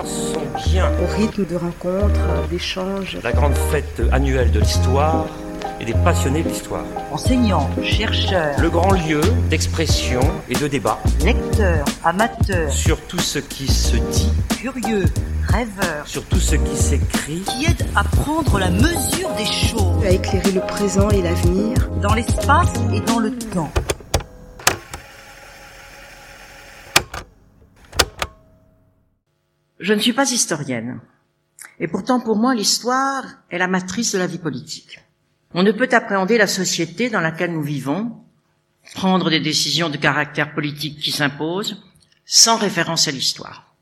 sont bien. Au rythme de rencontres, d'échanges. La grande fête annuelle de l'histoire et des passionnés de l'histoire. Enseignants, chercheurs, Le grand lieu d'expression et de débat lecteurs, amateurs, sur tout ce qui se dit, curieux, rêveurs, sur tout ce qui s'écrit, qui aident à prendre la mesure des choses À éclairer le présent et l'avenir. dans l'espace et dans le temps. Je ne suis pas historienne. Et pourtant, pour moi, l'histoire est la matrice de la vie politique. On ne peut appréhender la société dans laquelle nous vivons, prendre des décisions de caractère politique qui s'imposent, sans référence à l'histoire.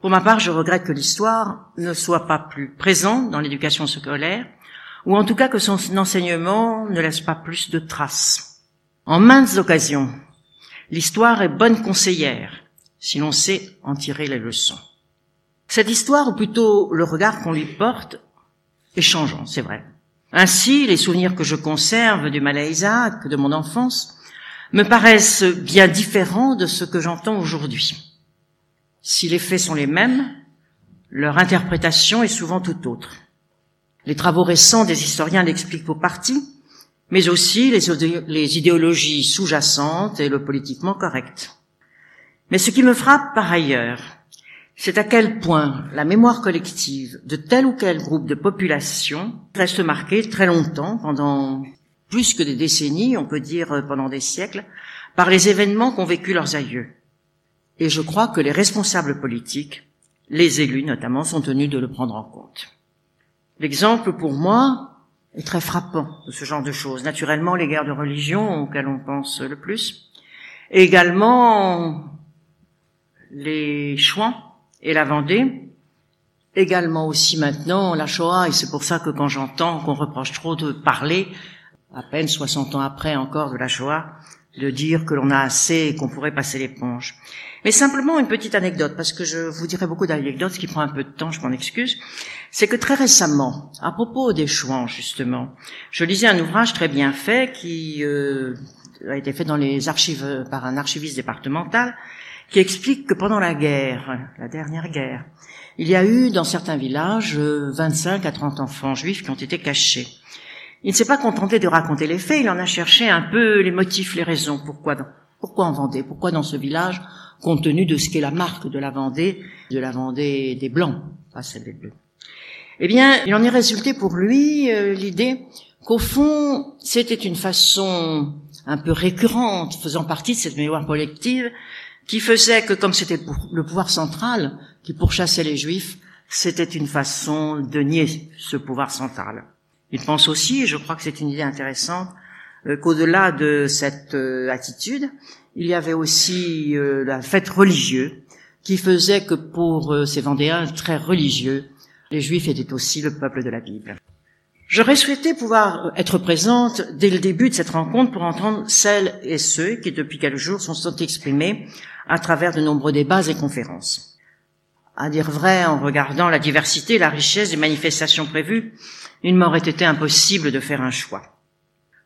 Pour ma part, je regrette que l'histoire ne soit pas plus présente dans l'éducation scolaire, ou en tout cas que son enseignement ne laisse pas plus de traces. En maintes occasions, l'histoire est bonne conseillère, si l'on sait en tirer les leçons. Cette histoire, ou plutôt le regard qu'on lui porte, est changeant, c'est vrai. Ainsi, les souvenirs que je conserve du Malais Isaac, de mon enfance, me paraissent bien différents de ce que j'entends aujourd'hui. Si les faits sont les mêmes, leur interprétation est souvent tout autre. Les travaux récents des historiens l'expliquent pour partie, mais aussi les idéologies sous-jacentes et le politiquement correct. Mais ce qui me frappe par ailleurs, c'est à quel point la mémoire collective de tel ou quel groupe de population reste marquée très longtemps, pendant plus que des décennies, on peut dire euh, pendant des siècles, par les événements qu'ont vécu leurs aïeux. Et je crois que les responsables politiques, les élus notamment, sont tenus de le prendre en compte. L'exemple pour moi est très frappant de ce genre de choses. Naturellement, les guerres de religion auxquelles on pense le plus. Et également les Chouans et la Vendée. Également aussi maintenant la Shoah, et c'est pour ça que quand j'entends qu'on reproche trop de parler, à peine 60 ans après encore de la Shoah, de dire que l'on a assez et qu'on pourrait passer l'éponge. Mais simplement une petite anecdote, parce que je vous dirai beaucoup d'anecdotes, ce qui prend un peu de temps, je m'en excuse. C'est que très récemment, à propos des Chouans justement, je lisais un ouvrage très bien fait qui euh, a été fait dans les archives par un archiviste départemental, qui explique que pendant la guerre, la dernière guerre, il y a eu dans certains villages euh, 25 à 30 enfants juifs qui ont été cachés. Il ne s'est pas contenté de raconter les faits, il en a cherché un peu les motifs, les raisons. Pourquoi, pourquoi en Vendée? Pourquoi dans ce village, compte tenu de ce qu'est la marque de la Vendée, de la Vendée des Blancs, pas celle des Bleus? Eh bien, il en est résulté pour lui euh, l'idée qu'au fond, c'était une façon un peu récurrente, faisant partie de cette mémoire collective, qui faisait que comme c'était le pouvoir central qui pourchassait les juifs, c'était une façon de nier ce pouvoir central. Il pense aussi, et je crois que c'est une idée intéressante, euh, qu'au-delà de cette euh, attitude, il y avait aussi euh, la fête religieuse qui faisait que pour ces Vendéens très religieux, les Juifs étaient aussi le peuple de la Bible. J'aurais souhaité pouvoir être présente dès le début de cette rencontre pour entendre celles et ceux qui, depuis quelques jours, sont, exprimés à travers de nombreux débats et conférences. À dire vrai, en regardant la diversité et la richesse des manifestations prévues, il m'aurait été impossible de faire un choix.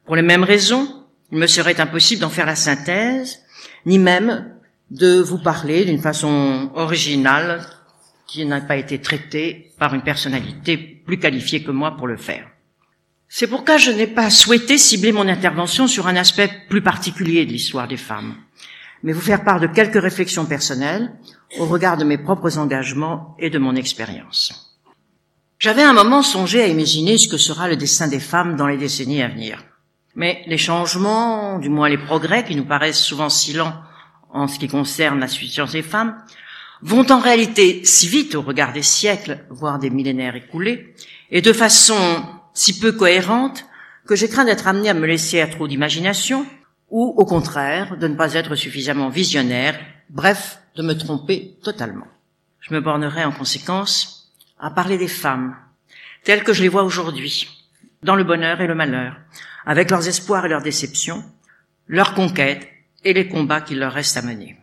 Pour les mêmes raisons, il me serait impossible d'en faire la synthèse, ni même de vous parler d'une façon originale qui n'a pas été traitée par une personnalité plus qualifiée que moi pour le faire. C'est pourquoi je n'ai pas souhaité cibler mon intervention sur un aspect plus particulier de l'histoire des femmes, mais vous faire part de quelques réflexions personnelles au regard de mes propres engagements et de mon expérience. J'avais un moment songé à imaginer ce que sera le destin des femmes dans les décennies à venir. Mais les changements, du moins les progrès qui nous paraissent souvent si lents en ce qui concerne la situation des femmes, vont en réalité si vite au regard des siècles, voire des millénaires écoulés, et de façon si peu cohérente que j'ai craint d'être amené à me laisser à trop d'imagination, ou au contraire de ne pas être suffisamment visionnaire, bref, de me tromper totalement. Je me bornerai en conséquence à parler des femmes, telles que je les vois aujourd'hui, dans le bonheur et le malheur, avec leurs espoirs et leurs déceptions, leurs conquêtes et les combats qu'il leur reste à mener.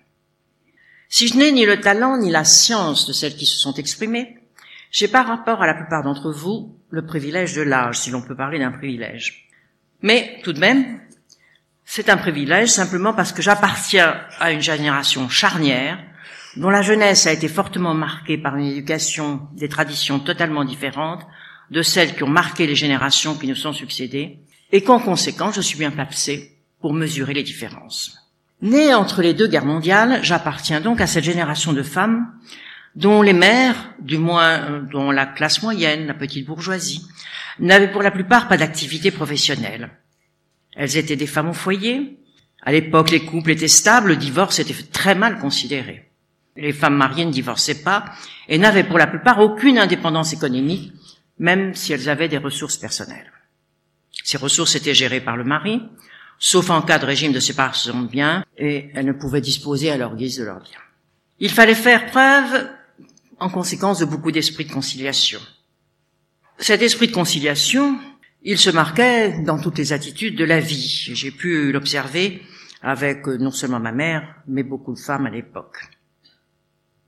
Si je n'ai ni le talent ni la science de celles qui se sont exprimées, j'ai par rapport à la plupart d'entre vous le privilège de l'âge, si l'on peut parler d'un privilège. Mais tout de même, c'est un privilège simplement parce que j'appartiens à une génération charnière dont la jeunesse a été fortement marquée par une éducation des traditions totalement différentes de celles qui ont marqué les générations qui nous sont succédées, et qu'en conséquence, je suis bien placé pour mesurer les différences. Née entre les deux guerres mondiales, j'appartiens donc à cette génération de femmes dont les mères, du moins euh, dont la classe moyenne, la petite bourgeoisie, n'avaient pour la plupart pas d'activité professionnelle. Elles étaient des femmes au foyer. À l'époque, les couples étaient stables, le divorce était très mal considéré. Les femmes mariées ne divorçaient pas et n'avaient pour la plupart aucune indépendance économique, même si elles avaient des ressources personnelles. Ces ressources étaient gérées par le mari, sauf en cas de régime de séparation de biens, et elles ne pouvaient disposer à leur guise de leurs biens. Il fallait faire preuve, en conséquence, de beaucoup d'esprit de conciliation. Cet esprit de conciliation, il se marquait dans toutes les attitudes de la vie. J'ai pu l'observer avec euh, non seulement ma mère, mais beaucoup de femmes à l'époque.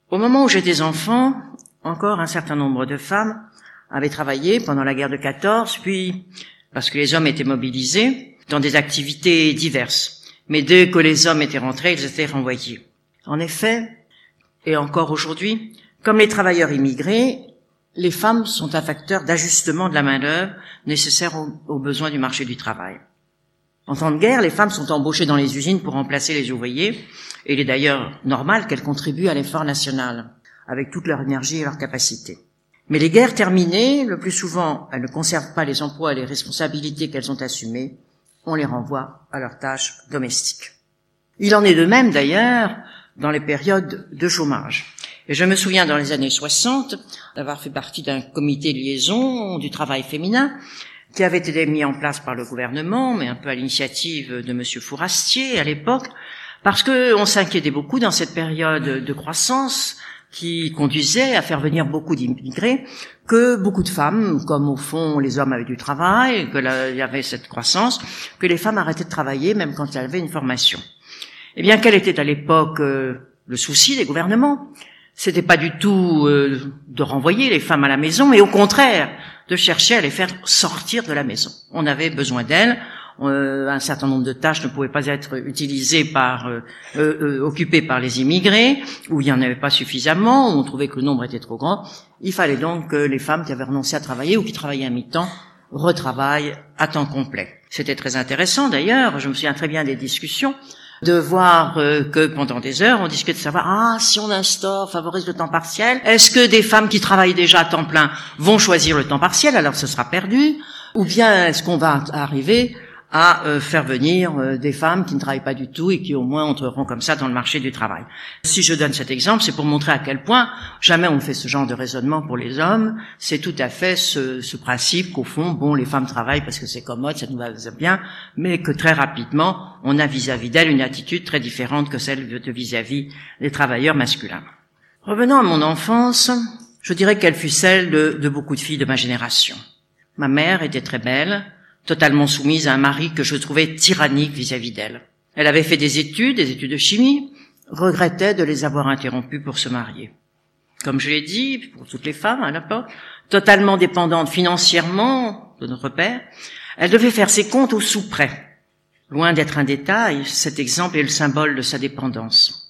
Au moment où j'étais enfant, encore un certain nombre de femmes avaient travaillé pendant la guerre de 14, puis, parce que les hommes étaient mobilisés, dans des activités diverses. Mais dès que les hommes étaient rentrés, ils étaient renvoyés. En effet, et encore aujourd'hui, comme les travailleurs immigrés, les femmes sont un facteur d'ajustement de la main-d'œuvre nécessaire aux, besoins du marché du travail. En temps de guerre, les femmes sont embauchées dans les usines pour remplacer les ouvriers, et il est d'ailleurs normal qu'elles contribuent à l'effort national, avec toute leur énergie et leur capacité. Mais les guerres terminées, le plus souvent, elles ne conservent pas les emplois et les responsabilités qu'elles ont assumées, on les renvoie à leurs tâches domestiques. Il en est de même d'ailleurs dans les périodes de chômage. Et je me souviens dans les années 60 d'avoir fait partie d'un comité de liaison du travail féminin qui avait été mis en place par le gouvernement, mais un peu à l'initiative de Monsieur Fourastier à l'époque, parce que on s'inquiétait beaucoup dans cette période de croissance qui conduisait à faire venir beaucoup d'immigrés, que beaucoup de femmes, comme au fond les hommes avaient du travail, que il y avait cette croissance, que les femmes arrêtaient de travailler même quand elles avaient une formation. Eh bien, quel était à l'époque euh, le souci des gouvernements? C'était pas du tout euh, de renvoyer les femmes à la maison, mais au contraire de chercher à les faire sortir de la maison. On avait besoin d'elles. Euh, un certain nombre de tâches ne pouvaient pas être utilisées par, occupées par les immigrés, ou il n'y en avait pas suffisamment, ou on trouvait que le nombre était trop grand. Il fallait donc que les femmes qui avaient renoncé à travailler ou qui travaillaient à mi-temps retravaillent à temps complet. C'était très intéressant d'ailleurs. Je me souviens très bien des discussions de voir euh, que pendant des heures, on discute de savoir, ah, si on instaure, favorise le temps partiel, est-ce que des femmes qui travaillent déjà à temps plein vont choisir le temps partiel, alors ce sera perdu, ou bien est-ce qu'on va arriver à euh, faire venir euh, des femmes qui ne travaillent pas du tout et qui au moins entreront comme ça dans le marché du travail. Si je donne cet exemple, c'est pour montrer à quel point jamais on fait ce genre de raisonnement pour les hommes. C'est tout à fait ce, ce principe qu'au fond, bon, les femmes travaillent parce que c'est commode, ça nous va bien, mais que très rapidement, on a vis-à-vis d'elles une attitude très différente que celle de vis-à-vis des travailleurs masculins. Revenons à mon enfance, je dirais qu'elle fut celle de, de beaucoup de filles de ma génération. Ma mère était très belle, totalement soumise à un mari que je trouvais tyrannique vis-à-vis d'elle. Elle avait fait des études, des études de chimie, regrettait de les avoir interrompues pour se marier. Comme je l'ai dit, pour toutes les femmes à l'époque, totalement dépendante financièrement de notre père, elle devait faire ses comptes au sous-près. Loin d'être un détail, cet exemple est le symbole de sa dépendance.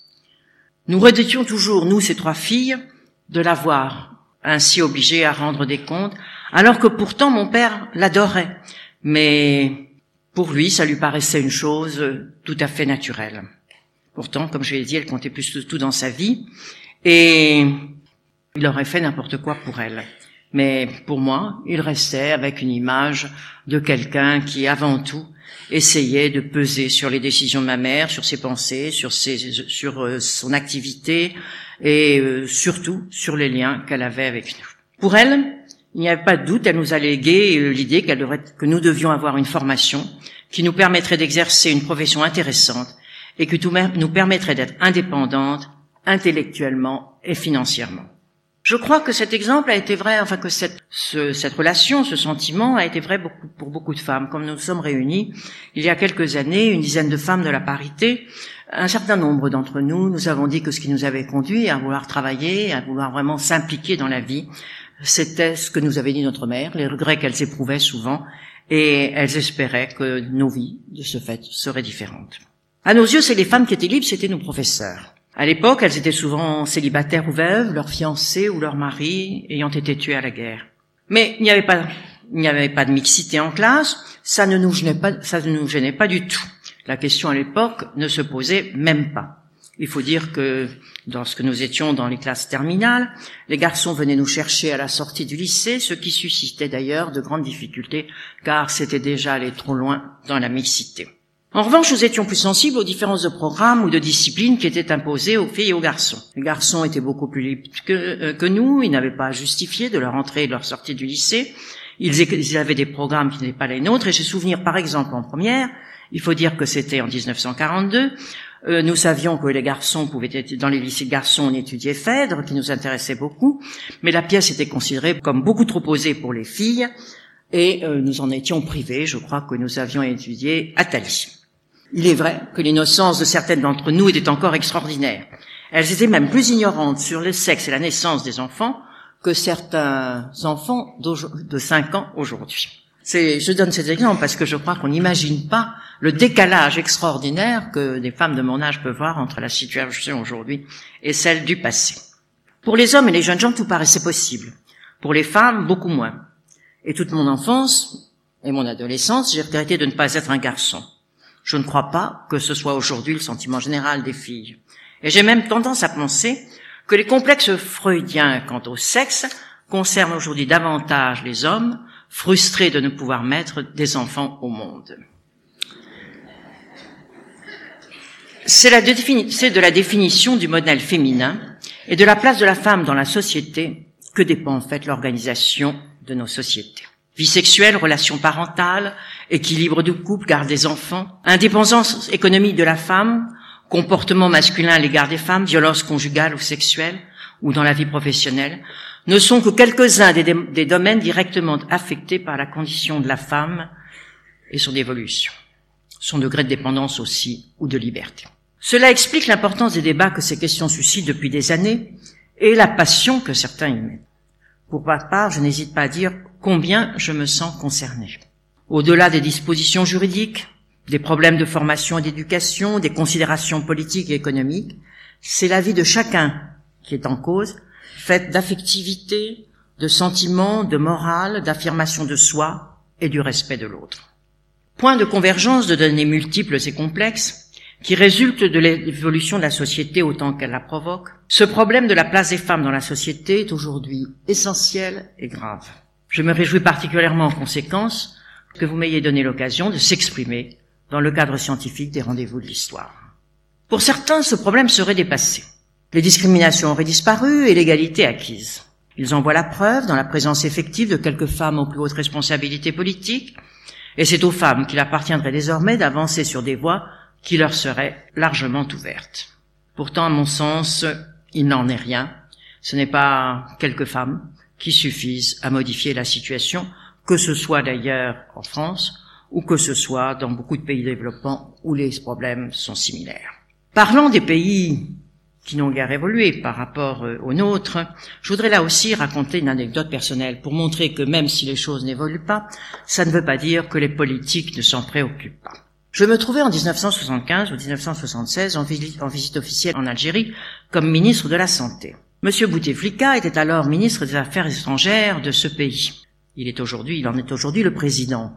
Nous redétions toujours, nous, ces trois filles, de l'avoir ainsi obligée à rendre des comptes, alors que pourtant mon père l'adorait mais pour lui, ça lui paraissait une chose tout à fait naturelle. Pourtant, comme je l'ai dit, elle comptait plus que tout dans sa vie, et il aurait fait n'importe quoi pour elle. Mais pour moi, il restait avec une image de quelqu'un qui, avant tout, essayait de peser sur les décisions de ma mère, sur ses pensées, sur, ses, sur euh, son activité et euh, surtout sur les liens qu'elle avait avec nous. Pour elle, il n'y avait pas de doute, elle nous a légué euh, l'idée qu'elle devrait, que nous devions avoir une formation qui nous permettrait d'exercer une profession intéressante et qui nous permettrait d'être indépendantes intellectuellement et financièrement. Je crois que cet exemple a été vrai, enfin que cette, cette relation, ce sentiment a été vrai pour beaucoup de femmes. Comme nous sommes réunis il y a quelques années, une dizaine de femmes de la parité, un certain nombre d'entre nous, nous avons dit que ce qui nous avait conduit à vouloir travailler, à vouloir vraiment s'impliquer dans la vie, c'était ce que nous avait dit notre mère, les regrets qu'elles éprouvaient souvent, et elles espéraient que nos vies, de ce fait, seraient différentes. À nos yeux, c'est les femmes qui étaient libres, c'était nos professeurs. À l'époque, elles étaient souvent célibataires ou veuves, leurs fiancés ou leurs maris ayant été tués à la guerre. Mais il n'y avait pas, il n'y avait pas de mixité en classe, ça ne nous gênait pas, ça ne nous gênait pas du tout. La question à l'époque ne se posait même pas. Il faut dire que lorsque nous étions dans les classes terminales, les garçons venaient nous chercher à la sortie du lycée, ce qui suscitait d'ailleurs de grandes difficultés, car c'était déjà aller trop loin dans la mixité. En revanche, nous étions plus sensibles aux différences de programmes ou de disciplines qui étaient imposées aux filles et aux garçons. Les garçons étaient beaucoup plus libres que, euh, que nous, ils n'avaient pas à justifier de leur entrée et de leur sortie du lycée. Ils, avaient des programmes qui n'étaient pas les nôtres, et j'ai souvenir par exemple en première, il faut dire que c'était en 1942, euh, nous savions que les garçons pouvaient être dans les lycées de garçons, on étudiait Phèdre, qui nous intéressait beaucoup, mais la pièce était considérée comme beaucoup trop posée pour les filles, et euh, nous en étions privés. Je crois que nous avions étudié Athalie. Il est vrai que l'innocence de certaines d'entre nous était encore extraordinaire. Elles étaient même plus ignorantes sur le sexe et la naissance des enfants que certains enfants de 5 ans aujourd'hui. je donne cet exemple parce que je crois qu'on n'imagine pas le décalage extraordinaire que des femmes de mon âge peuvent voir entre la situation aujourd'hui et celle du passé. Pour les hommes et les jeunes gens, tout paraissait possible. Pour les femmes, beaucoup moins. Et toute mon enfance et mon adolescence, j'ai regretté de ne pas être un garçon. Je ne crois pas que ce soit aujourd'hui le sentiment général des filles. Et j'ai même tendance à penser que les complexes freudiens quant au sexe concernent aujourd'hui davantage les hommes, frustrés de ne pouvoir mettre des enfants au monde. C'est de la définition du modèle féminin et de la place de la femme dans la société que dépend en fait l'organisation de nos sociétés vie sexuelle, relations parentales, équilibre du couple, garde des enfants, indépendance économique de la femme, comportement masculin à l'égard des femmes, violence conjugale ou sexuelle, ou dans la vie professionnelle, ne sont que quelques-uns des, domaines directement affectés par la condition de la femme et son évolution, son degré de dépendance aussi ou de liberté. Cela explique l'importance des débats que ces questions suscitent depuis des années et la passion que certains y mettent. Pour ma part, je n'hésite pas à dire combien je me sens concerné. Au-delà des dispositions juridiques, des problèmes de formation et d'éducation, des considérations politiques et économiques, c'est la vie de chacun qui est en cause, faite d'affectivité, de sentiments, de morale, d'affirmation de soi et du respect de l'autre. Point de convergence de données multiples et complexes qui résultent de l'évolution de la société autant qu'elle la provoque, ce problème de la place des femmes dans la société est aujourd'hui essentiel et grave. Je me réjouis particulièrement en conséquence que vous m'ayez donné l'occasion de s'exprimer dans le cadre scientifique des rendez-vous de l'histoire. Pour certains, ce problème serait dépassé. Les discriminations auraient disparu et l'égalité acquise. Ils en voient la preuve dans la présence effective de quelques femmes aux plus hautes responsabilités politiques, et c'est aux femmes qu'il appartiendrait désormais d'avancer sur des voies qui leur seraient largement ouvertes. Pourtant, à mon sens, il n'en est rien. Ce n'est pas quelques femmes, qui suffisent à modifier la situation, que ce soit d'ailleurs en France ou que ce soit dans beaucoup de pays développants où les problèmes sont similaires. Parlant des pays qui n'ont guère évolué par rapport euh, aux nôtres, je voudrais là aussi raconter une anecdote personnelle pour montrer que même si les choses n'évoluent pas, ça ne veut pas dire que les politiques ne s'en préoccupent pas. Je me trouvais en 1975 ou 1976 en visite, en visite officielle en Algérie comme ministre de la Santé. Monsieur Bouteflika était alors ministre des Affaires étrangères de ce pays. Il est aujourd'hui, il en est aujourd'hui le président.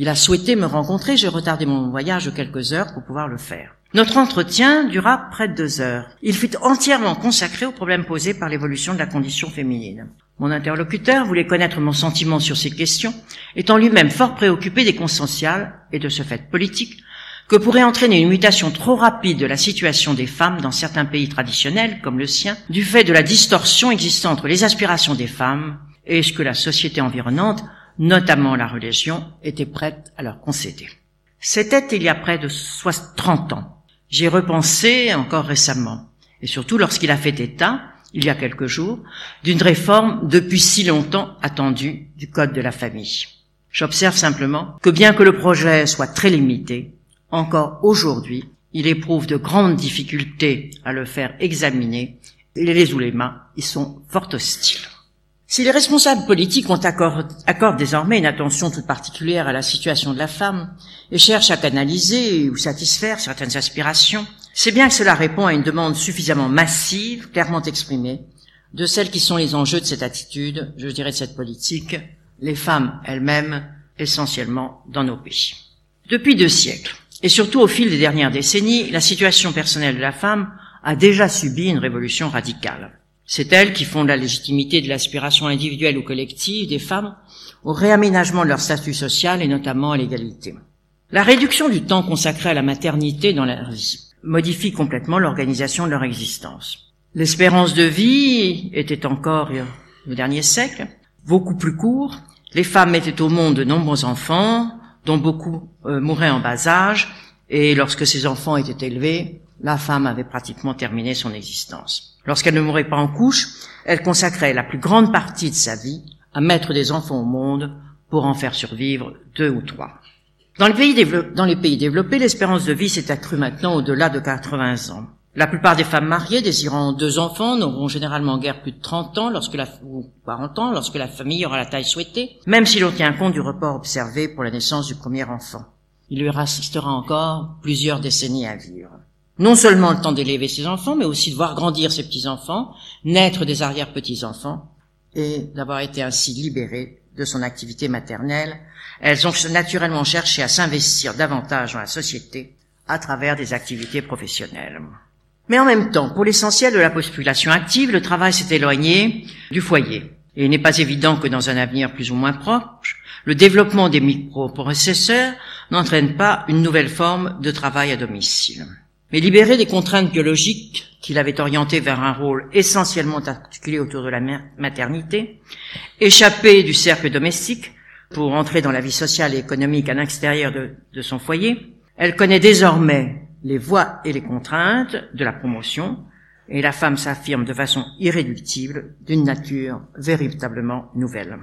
Il a souhaité me rencontrer, j'ai retardé mon voyage de quelques heures pour pouvoir le faire. Notre entretien dura près de deux heures. Il fut entièrement consacré aux problèmes posés par l'évolution de la condition féminine. Mon interlocuteur voulait connaître mon sentiment sur ces questions, étant lui-même fort préoccupé des cons sociales et de ce fait politique que pourrait entraîner une mutation trop rapide de la situation des femmes dans certains pays traditionnels, comme le sien, du fait de la distorsion existant entre les aspirations des femmes et ce que la société environnante, notamment la religion, était prête à leur concéder. C'était il y a près de 30 ans. J'ai repensé encore récemment, et surtout lorsqu'il a fait état, il y a quelques jours, d'une réforme depuis si longtemps attendue du Code de la famille. J'observe simplement que bien que le projet soit très limité, encore aujourd'hui, il éprouve de grandes difficultés à le faire examiner et les oulémas y sont fort hostiles. Si les responsables politiques ont accordent, désormais une attention toute particulière à la situation de la femme et cherchent à canaliser ou satisfaire certaines aspirations, C'est bien que cela répond à une demande suffisamment massive, clairement exprimée, de celles qui sont les enjeux de cette attitude, je dirais de cette politique, les femmes elles-mêmes, essentiellement dans nos pays. Depuis deux siècles, et surtout au fil des dernières décennies, la situation personnelle de la femme a déjà subi une révolution radicale. C'est elle qui fonde la légitimité de l'aspiration individuelle ou collective des femmes au réaménagement de leur statut social et notamment à l'égalité. La réduction du temps consacré à la maternité dans la vie modifie complètement l'organisation de leur existence. L'espérance de vie était encore, au dernier siècle, beaucoup plus court. Les femmes mettaient au monde de nombreux enfants, dont beaucoup euh, mouraient en bas âge, et lorsque ces enfants étaient élevés, la femme avait pratiquement terminé son existence. Lorsqu'elle ne mourait pas en couche, elle consacrait la plus grande partie de sa vie à mettre des enfants au monde pour en faire survivre deux ou trois. Dans les pays, développés, l'espérance de vie s'est accrue maintenant au-delà de 80 ans. La plupart des femmes mariées désirant deux enfants n'auront généralement guère plus de 30 ans lorsque la, ou 40 ans lorsque la famille aura la taille souhaitée, même si l'on tient compte du report observé pour la naissance du premier enfant. Il lui restera encore plusieurs décennies à vivre. Non seulement le temps d'élever ses enfants, mais aussi de voir grandir ses petits-enfants, naître des arrière-petits-enfants, et d'avoir été ainsi libérées de son activité maternelle, elles ont naturellement cherché à s'investir davantage dans la société à travers des activités professionnelles. Mais en même temps, pour l'essentiel de la population active, le travail s'est éloigné du foyer. Et il n'est pas évident que dans un avenir plus ou moins proche, le développement des microprocesseurs n'entraîne pas une nouvelle forme de travail à domicile. Mais libéré des contraintes biologiques qui l'avaient orienté vers un rôle essentiellement articulé autour de la maternité, échappé du cercle domestique pour entrer dans la vie sociale et économique à l'extérieur de, de son foyer, elle connaît désormais les voies et les contraintes de la promotion, et la femme s'affirme de façon irréductible d'une nature véritablement nouvelle.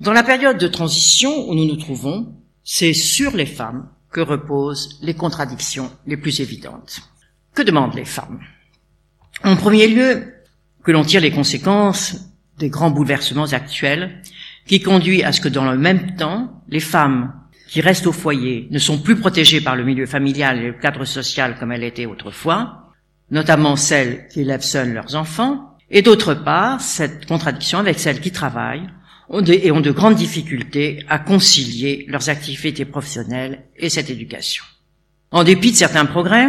Dans la période de transition où nous nous trouvons, c'est sur les femmes que reposent les contradictions les plus évidentes. Que demandent les femmes? En premier lieu, que l'on tire les conséquences des grands bouleversements actuels qui conduit à ce que dans le même temps, les femmes qui restent au foyer ne sont plus protégées par le milieu familial et le cadre social comme elles étaient autrefois, notamment celles qui élèvent seules leurs enfants, et d'autre part, cette contradiction avec celles qui travaillent et ont de grandes difficultés à concilier leurs activités professionnelles et cette éducation. En dépit de certains progrès,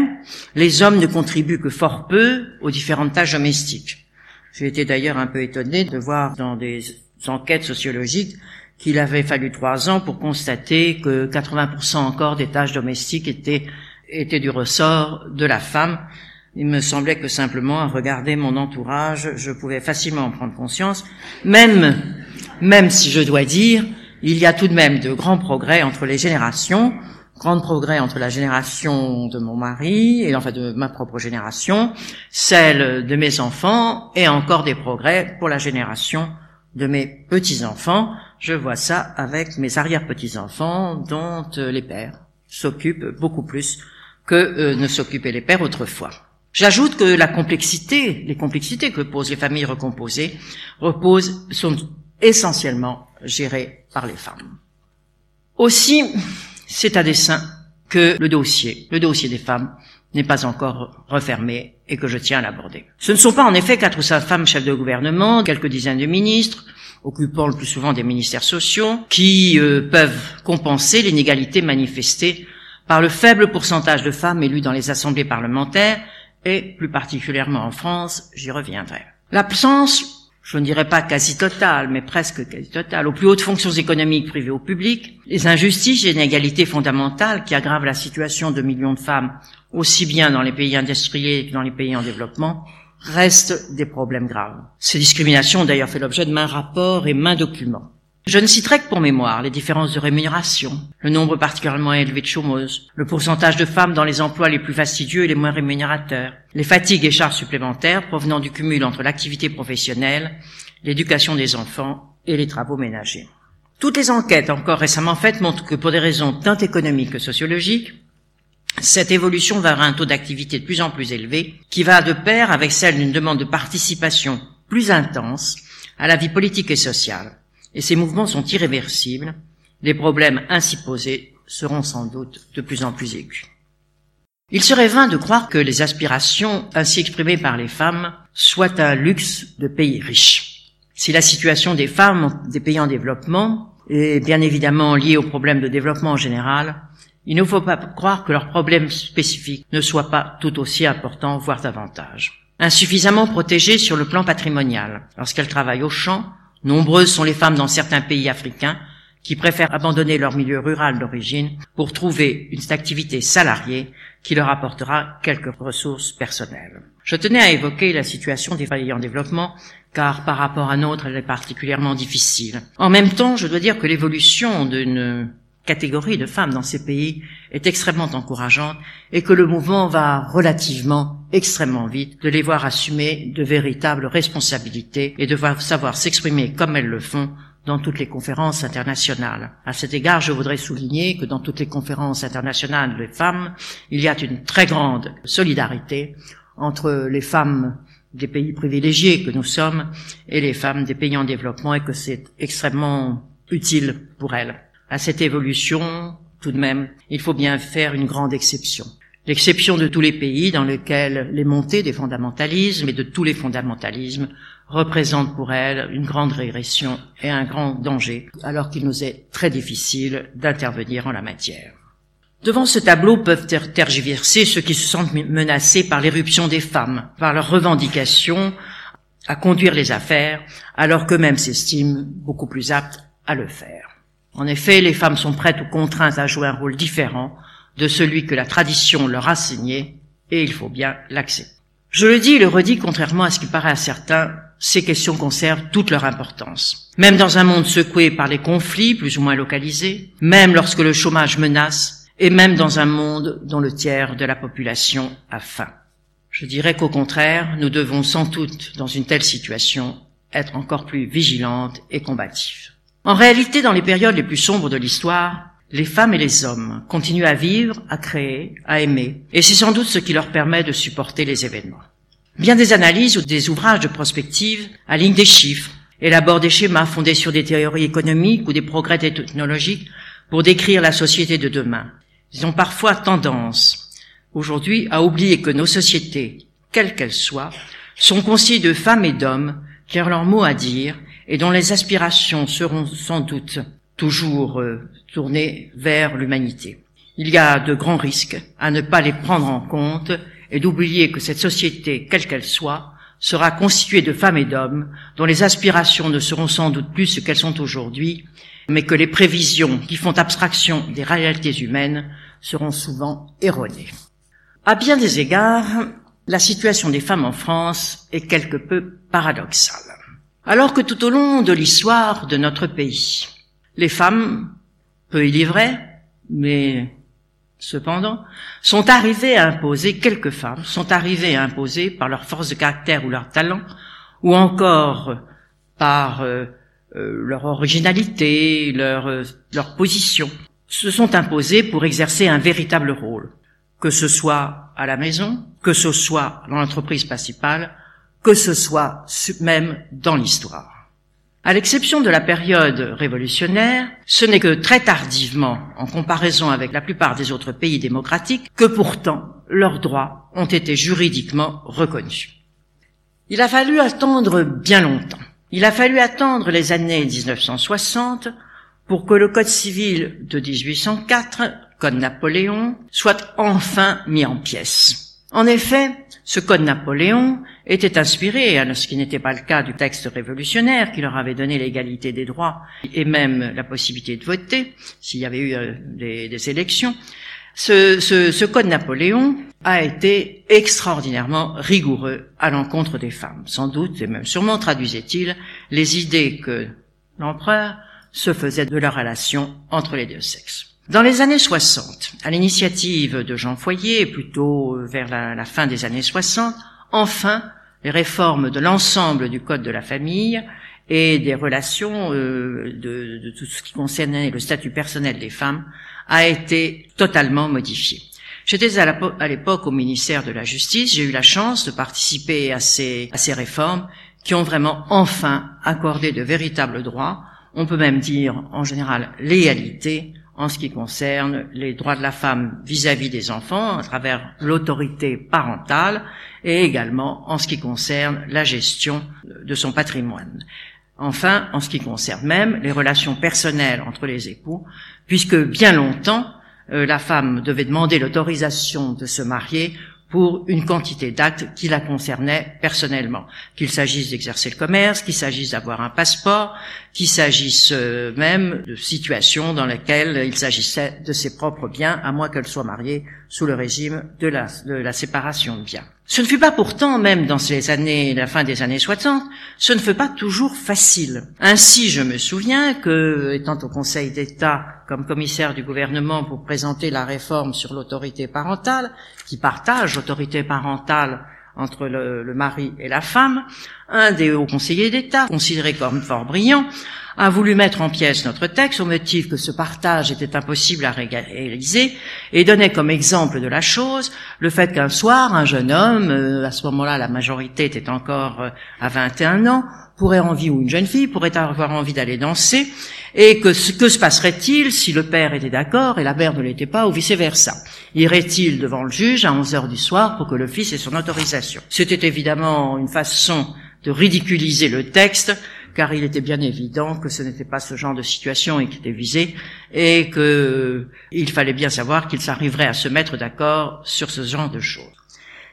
les hommes ne contribuent que fort peu aux différentes tâches domestiques. J'ai été d'ailleurs un peu étonné de voir dans des enquêtes sociologiques qu'il avait fallu trois ans pour constater que 80% encore des tâches domestiques étaient, étaient du ressort de la femme. Il me semblait que simplement à regarder mon entourage, je pouvais facilement en prendre conscience, même, même si je dois dire, il y a tout de même de grands progrès entre les générations, grands progrès entre la génération de mon mari et enfin de ma propre génération, celle de mes enfants et encore des progrès pour la génération de mes petits-enfants, je vois ça avec mes arrière-petits-enfants dont euh, les pères s'occupent beaucoup plus que euh, ne s'occupaient les pères autrefois. J'ajoute que la complexité, les complexités que posent les familles recomposées reposent, sont essentiellement gérées par les femmes. Aussi, c'est à dessein que le dossier, le dossier des femmes, n'est pas encore refermé et que je tiens à l'aborder. Ce ne sont pas en effet quatre ou cinq femmes chefs de gouvernement, quelques dizaines de ministres, occupant le plus souvent des ministères sociaux, qui euh, peuvent compenser l'inégalité manifestée par le faible pourcentage de femmes élues dans les assemblées parlementaires, et plus particulièrement en France, j'y reviendrai. L'absence, je ne dirais pas quasi totale, mais presque quasi totale, aux plus hautes fonctions économiques privées au public, les injustices et inégalités fondamentales qui aggravent la situation de millions de femmes, aussi bien dans les pays industriels que dans les pays en développement, restent des problèmes graves. Ces discriminations ont d'ailleurs fait l'objet de mains rapports et mains documents. Je ne citerai que pour mémoire les différences de rémunération, le nombre particulièrement élevé de chômeuses, le pourcentage de femmes dans les emplois les plus fastidieux et les moins rémunérateurs, les fatigues et charges supplémentaires provenant du cumul entre l'activité professionnelle, l'éducation des enfants et les travaux ménagers. Toutes les enquêtes encore récemment faites montrent que pour des raisons tant économiques que sociologiques, cette évolution vers un taux d'activité de plus en plus élevé, qui va de pair avec celle d'une demande de participation plus intense à la vie politique et sociale. Et ces mouvements sont irréversibles. Les problèmes ainsi posés seront sans doute de plus en plus aigus. Il serait vain de croire que les aspirations ainsi exprimées par les femmes soient un luxe de pays riches. Si la situation des femmes des pays en développement est bien évidemment liée aux problèmes de développement en général, il ne faut pas croire que leurs problèmes spécifiques ne soient pas tout aussi importants, voire davantage. Insuffisamment protégées sur le plan patrimonial, lorsqu'elles travaillent au champ, nombreuses sont les femmes dans certains pays africains qui préfèrent abandonner leur milieu rural d'origine pour trouver une activité salariée qui leur apportera quelques ressources personnelles. Je tenais à évoquer la situation des pays en développement car par rapport à notre, elle est particulièrement difficile. En même temps, je dois dire que l'évolution d'une catégorie de femmes dans ces pays est extrêmement encourageante et que le mouvement va relativement extrêmement vite de les voir assumer de véritables responsabilités et de savoir s'exprimer comme elles le font dans toutes les conférences internationales. À cet égard, je voudrais souligner que dans toutes les conférences internationales des femmes, il y a une très grande solidarité entre les femmes des pays privilégiés que nous sommes et les femmes des pays en développement et que c'est extrêmement utile pour elles. À cette évolution, tout de même, il faut bien faire une grande exception. L'exception de tous les pays dans lesquels les montées des fondamentalismes et de tous les fondamentalismes représentent pour elles une grande régression et un grand danger, alors qu'il nous est très difficile d'intervenir en la matière. Devant ce tableau peuvent tergiverser ceux qui se sentent menacés par l'éruption des femmes, par leurs revendications à conduire les affaires, alors qu'eux-mêmes s'estiment beaucoup plus aptes à le faire. En effet, les femmes sont prêtes ou contraintes à jouer un rôle différent de celui que la tradition leur a signé, et il faut bien l'accepter. Je le dis et le redis, contrairement à ce qui paraît à certains, ces questions conservent toute leur importance. Même dans un monde secoué par les conflits plus ou moins localisés, même lorsque le chômage menace, et même dans un monde dont le tiers de la population a faim. Je dirais qu'au contraire, nous devons sans doute, dans une telle situation, être encore plus vigilantes et combatives. En réalité, dans les périodes les plus sombres de l'histoire, les femmes et les hommes continuent à vivre, à créer, à aimer, et c'est sans doute ce qui leur permet de supporter les événements. Bien des analyses ou des ouvrages de prospective alignent des chiffres, élaborent des schémas fondés sur des théories économiques ou des progrès technologiques pour décrire la société de demain. Ils ont parfois tendance, aujourd'hui, à oublier que nos sociétés, quelles qu'elles soient, sont constituées de femmes et d'hommes qui ont leur mot à dire et dont les aspirations seront sans doute toujours euh, tournées vers l'humanité. Il y a de grands risques à ne pas les prendre en compte et d'oublier que cette société, quelle qu'elle soit, sera constituée de femmes et d'hommes dont les aspirations ne seront sans doute plus ce qu'elles sont aujourd'hui, mais que les prévisions qui font abstraction des réalités humaines seront souvent erronées. À bien des égards, la situation des femmes en France est quelque peu paradoxale. Alors que tout au long de l'histoire de notre pays, les femmes, peu il est vrai, mais cependant, sont arrivées à imposer, quelques femmes sont arrivées à imposer par leur force de caractère ou leur talent, ou encore par euh, euh, leur originalité, leur, euh, leur position, se sont imposées pour exercer un véritable rôle, que ce soit à la maison, que ce soit dans l'entreprise principale, que ce soit même dans l'histoire. À l'exception de la période révolutionnaire, ce n'est que très tardivement, en comparaison avec la plupart des autres pays démocratiques, que pourtant leurs droits ont été juridiquement reconnus. Il a fallu attendre bien longtemps. Il a fallu attendre les années 1960 pour que le Code civil de 1804, Code Napoléon, soit enfin mis en pièces. En effet, ce Code Napoléon était inspiré, ce qui n'était pas le cas du texte révolutionnaire qui leur avait donné l'égalité des droits et même la possibilité de voter s'il y avait eu euh, des, élections. Ce, ce, Code Napoléon a été extraordinairement rigoureux à l'encontre des femmes. Sans doute, et même sûrement traduisait-il les idées que l'empereur se faisait de la relation entre les deux sexes. Dans les années 60, à l'initiative de Jean Foyer, plutôt vers la, fin des années 60, enfin, les réformes de l'ensemble du Code de la famille et des relations euh, de, tout ce qui concernait le statut personnel des femmes a été totalement modifié. J'étais à l'époque au ministère de la Justice, j'ai eu la chance de participer à ces réformes qui ont vraiment enfin accordé de véritables droits, on peut même dire en général l'égalité en ce qui concerne les droits de la femme vis-à-vis des enfants à travers l'autorité parentale et également en ce qui concerne la gestion de son patrimoine. Enfin, en ce qui concerne même les relations personnelles entre les époux, puisque bien longtemps, euh, la femme devait demander l'autorisation de se marier pour une quantité d'actes qui la concernaient personnellement, qu'il s'agisse d'exercer le commerce, qu'il s'agisse d'avoir un passeport, qu'il s'agisse euh, même de situations dans lesquelles il s'agissait de ses propres biens, à moins qu'elle soit mariée sous le régime de la, de la séparation de biens. Ce ne fut pas pourtant, même dans ces années, la fin des années 60, ce ne fut pas toujours facile. Ainsi, je me souviens que, étant au Conseil d'État comme commissaire du gouvernement pour présenter la réforme sur l'autorité parentale, qui partage l'autorité parentale entre le, mari et la femme, un des hauts conseillers d'État, considéré comme fort brillant, a voulu mettre en pièces notre texte au motif que ce partage était impossible à réaliser et donnait comme exemple de la chose le fait qu'un soir, un jeune homme, euh, à ce moment-là la majorité était encore euh, à 21 ans, pourrait envie, ou une jeune fille pourrait avoir envie d'aller danser, et que, que se passerait-il si le père était d'accord et la mère ne l'était pas, ou vice-versa? Irait-il devant le juge à 11 heures du soir pour que le fils ait son autorisation? C'était évidemment une façon de ridiculiser le texte, car il était bien évident que ce n'était pas ce genre de situation qui était visé, et qu'il fallait bien savoir qu'ils arriveraient à se mettre d'accord sur ce genre de choses.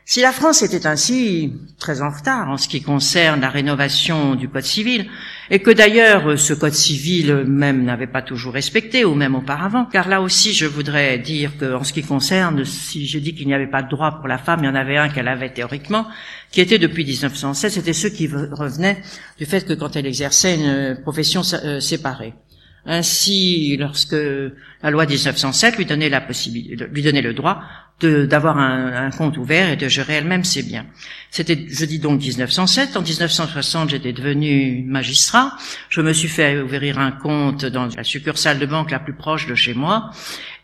Si la France était ainsi très en retard en ce qui concerne la rénovation du Code civil, et que d'ailleurs ce Code civil même n'avait pas toujours respecté, ou même auparavant, car là aussi je voudrais dire que en ce qui concerne, si je dis qu'il n'y avait pas de droit pour la femme, il y en avait un qu'elle avait théoriquement, qui était depuis 1916, c'était ceux qui revenaient du fait que quand elle exerçait une profession euh, séparée. Ainsi, lorsque la loi 1907 lui donnait la possibilité, lui donnait le droit d'avoir un, un, compte ouvert et de gérer elle-même ses biens. C'était, je dis donc 1907. En 1960, j'étais devenu magistrat. Je me suis fait ouvrir un compte dans la succursale de banque la plus proche de chez moi.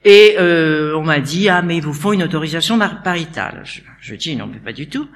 Et euh, on m'a dit ah mais il vous faut une autorisation paritale. Je, je dis non mais pas du tout.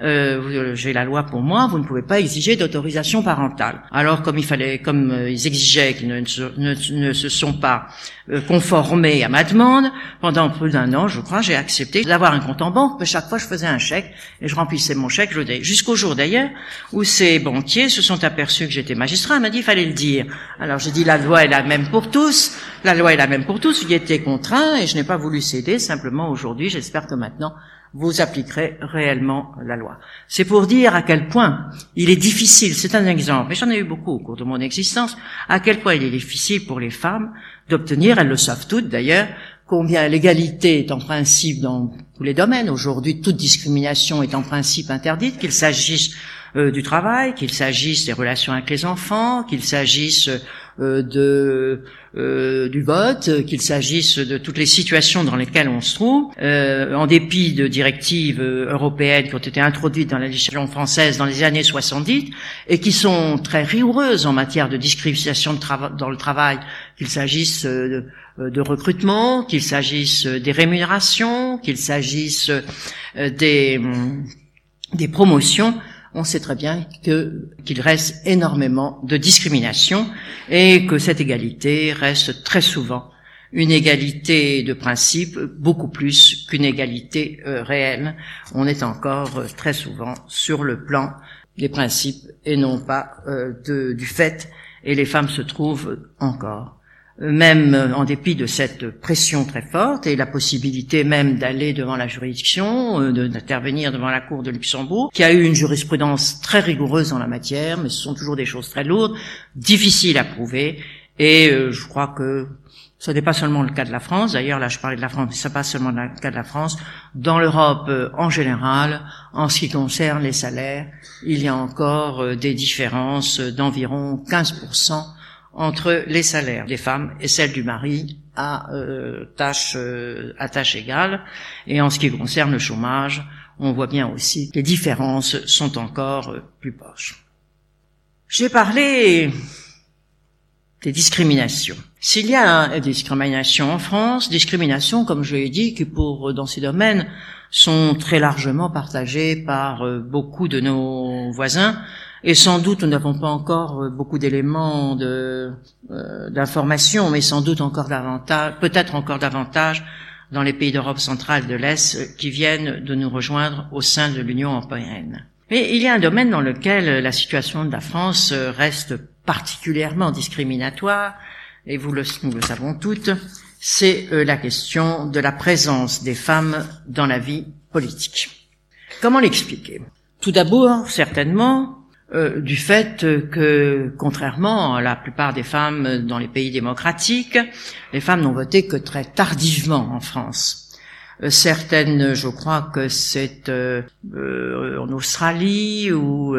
Euh, J'ai la loi pour moi. Vous ne pouvez pas exiger d'autorisation parentale. Alors comme il fallait, comme euh, ils exigeaient qu'ils ne, se sont pas euh, conformés à ma demande, pendant plus d'un an, je crois, j'ai accepté d'avoir un compte en banque. Mais chaque fois, je faisais un chèque et je remplissais mon chèque. Jusqu'au jour d'ailleurs où ces banquiers se sont aperçus que j'étais magistrat. Ils m'ont dit il fallait le dire. Alors j'ai dit la loi est la même pour tous. La loi est la même pour tous. Il était contraint et je n'ai pas voulu céder. Simplement aujourd'hui, j'espère que maintenant vous appliquerez réellement la loi. C'est pour dire à quel point il est difficile, c'est un exemple, et j'en ai eu beaucoup au cours de mon existence, à quel point il est difficile pour les femmes d'obtenir, elles le savent toutes d'ailleurs, combien l'égalité est en principe dans tous les domaines. Aujourd'hui, toute discrimination est en principe interdite, qu'il s'agisse euh, du travail, qu'il s'agisse des relations avec les enfants, qu'il s'agisse euh, de euh, du vote, qu'il s'agisse de toutes les situations dans lesquelles on se trouve, euh, en dépit de directives euh, européennes qui ont été introduites dans la législation française dans les années 70 et qui sont très rigoureuses en matière de discrimination dans le travail, qu'il s'agisse de, de, recrutement, qu'il s'agisse des rémunérations, qu'il s'agisse des, des promotions, on sait très bien qu'il reste énormément de discrimination et que cette égalité reste très souvent une égalité de principe beaucoup plus qu'une égalité euh, réelle. On est encore euh, très souvent sur le plan des principes et non pas euh, du fait et les femmes se trouvent encore même en dépit de cette pression très forte et la possibilité même d'aller devant la juridiction, euh, d'intervenir devant la Cour de Luxembourg, qui a eu une jurisprudence très rigoureuse en la matière, mais ce sont toujours des choses très lourdes, difficiles à prouver, et euh, je crois que ce n'est pas seulement le cas de la France, d'ailleurs là je parlais de la France, mais ce n'est pas seulement le cas de la France, dans l'Europe euh, en général, en ce qui concerne les salaires, il y a encore des différences d'environ 15% entre les salaires des femmes et celles du mari à euh, tâche euh, à tâche égale. Et en ce qui concerne le chômage, on voit bien aussi que les différences sont encore euh, plus proches. J'ai parlé des discriminations. S'il y a des discriminations en France, discriminations, comme je l'ai dit, qui pour dans ces domaines sont très largement partagées par beaucoup de nos voisins, Et sans doute, nous n'avons pas encore beaucoup d'éléments d'information, mais sans doute encore davantage, peut-être encore davantage dans les pays d'Europe centrale de l'Est qui viennent de nous rejoindre au sein de l'Union européenne. Mais il y a un domaine dans lequel la situation de la France reste particulièrement discriminatoire, et vous le, nous le savons toutes, c'est euh, la question de la présence des femmes dans la vie politique. Comment l'expliquer? Tout d'abord, certainement, euh, du fait que, contrairement à la plupart des femmes dans les pays démocratiques, les femmes n'ont voté que très tardivement en France. Euh, certaines, je crois que c'est euh, en Australie ou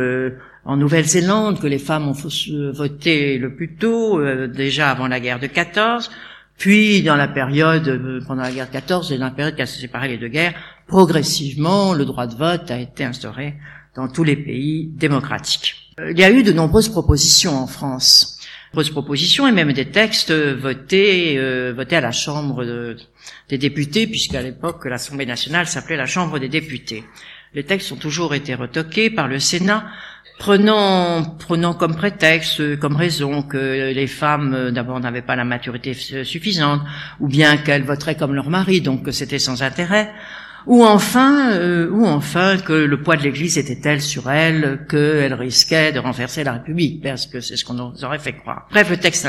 en Nouvelle-Zélande que les femmes ont voté le plus tôt, déjà avant la guerre de 14, puis dans la période pendant la guerre de 14 et dans la période qui a séparé les deux guerres, progressivement le droit de vote a été instauré dans tous les pays démocratiques. Euh, il y a eu de nombreuses propositions en France, de nombreuses propositions et même des textes votés, euh, votés à la Chambre des députés, puisqu'à l'époque l'Assemblée nationale s'appelait la Chambre des députés. Les textes ont toujours été retoqués par le Sénat, prenant, prenant comme prétexte, comme raison que les femmes euh, d'abord n'avaient pas la maturité suffisante, ou bien qu'elles voteraient comme leur mari, donc que c'était sans intérêt ou enfin, euh, ou enfin que le poids de l'Église était tel sur elle qu'elle risquait de renverser la République, parce que c'est ce qu'on nous aurait fait croire. Bref, le texte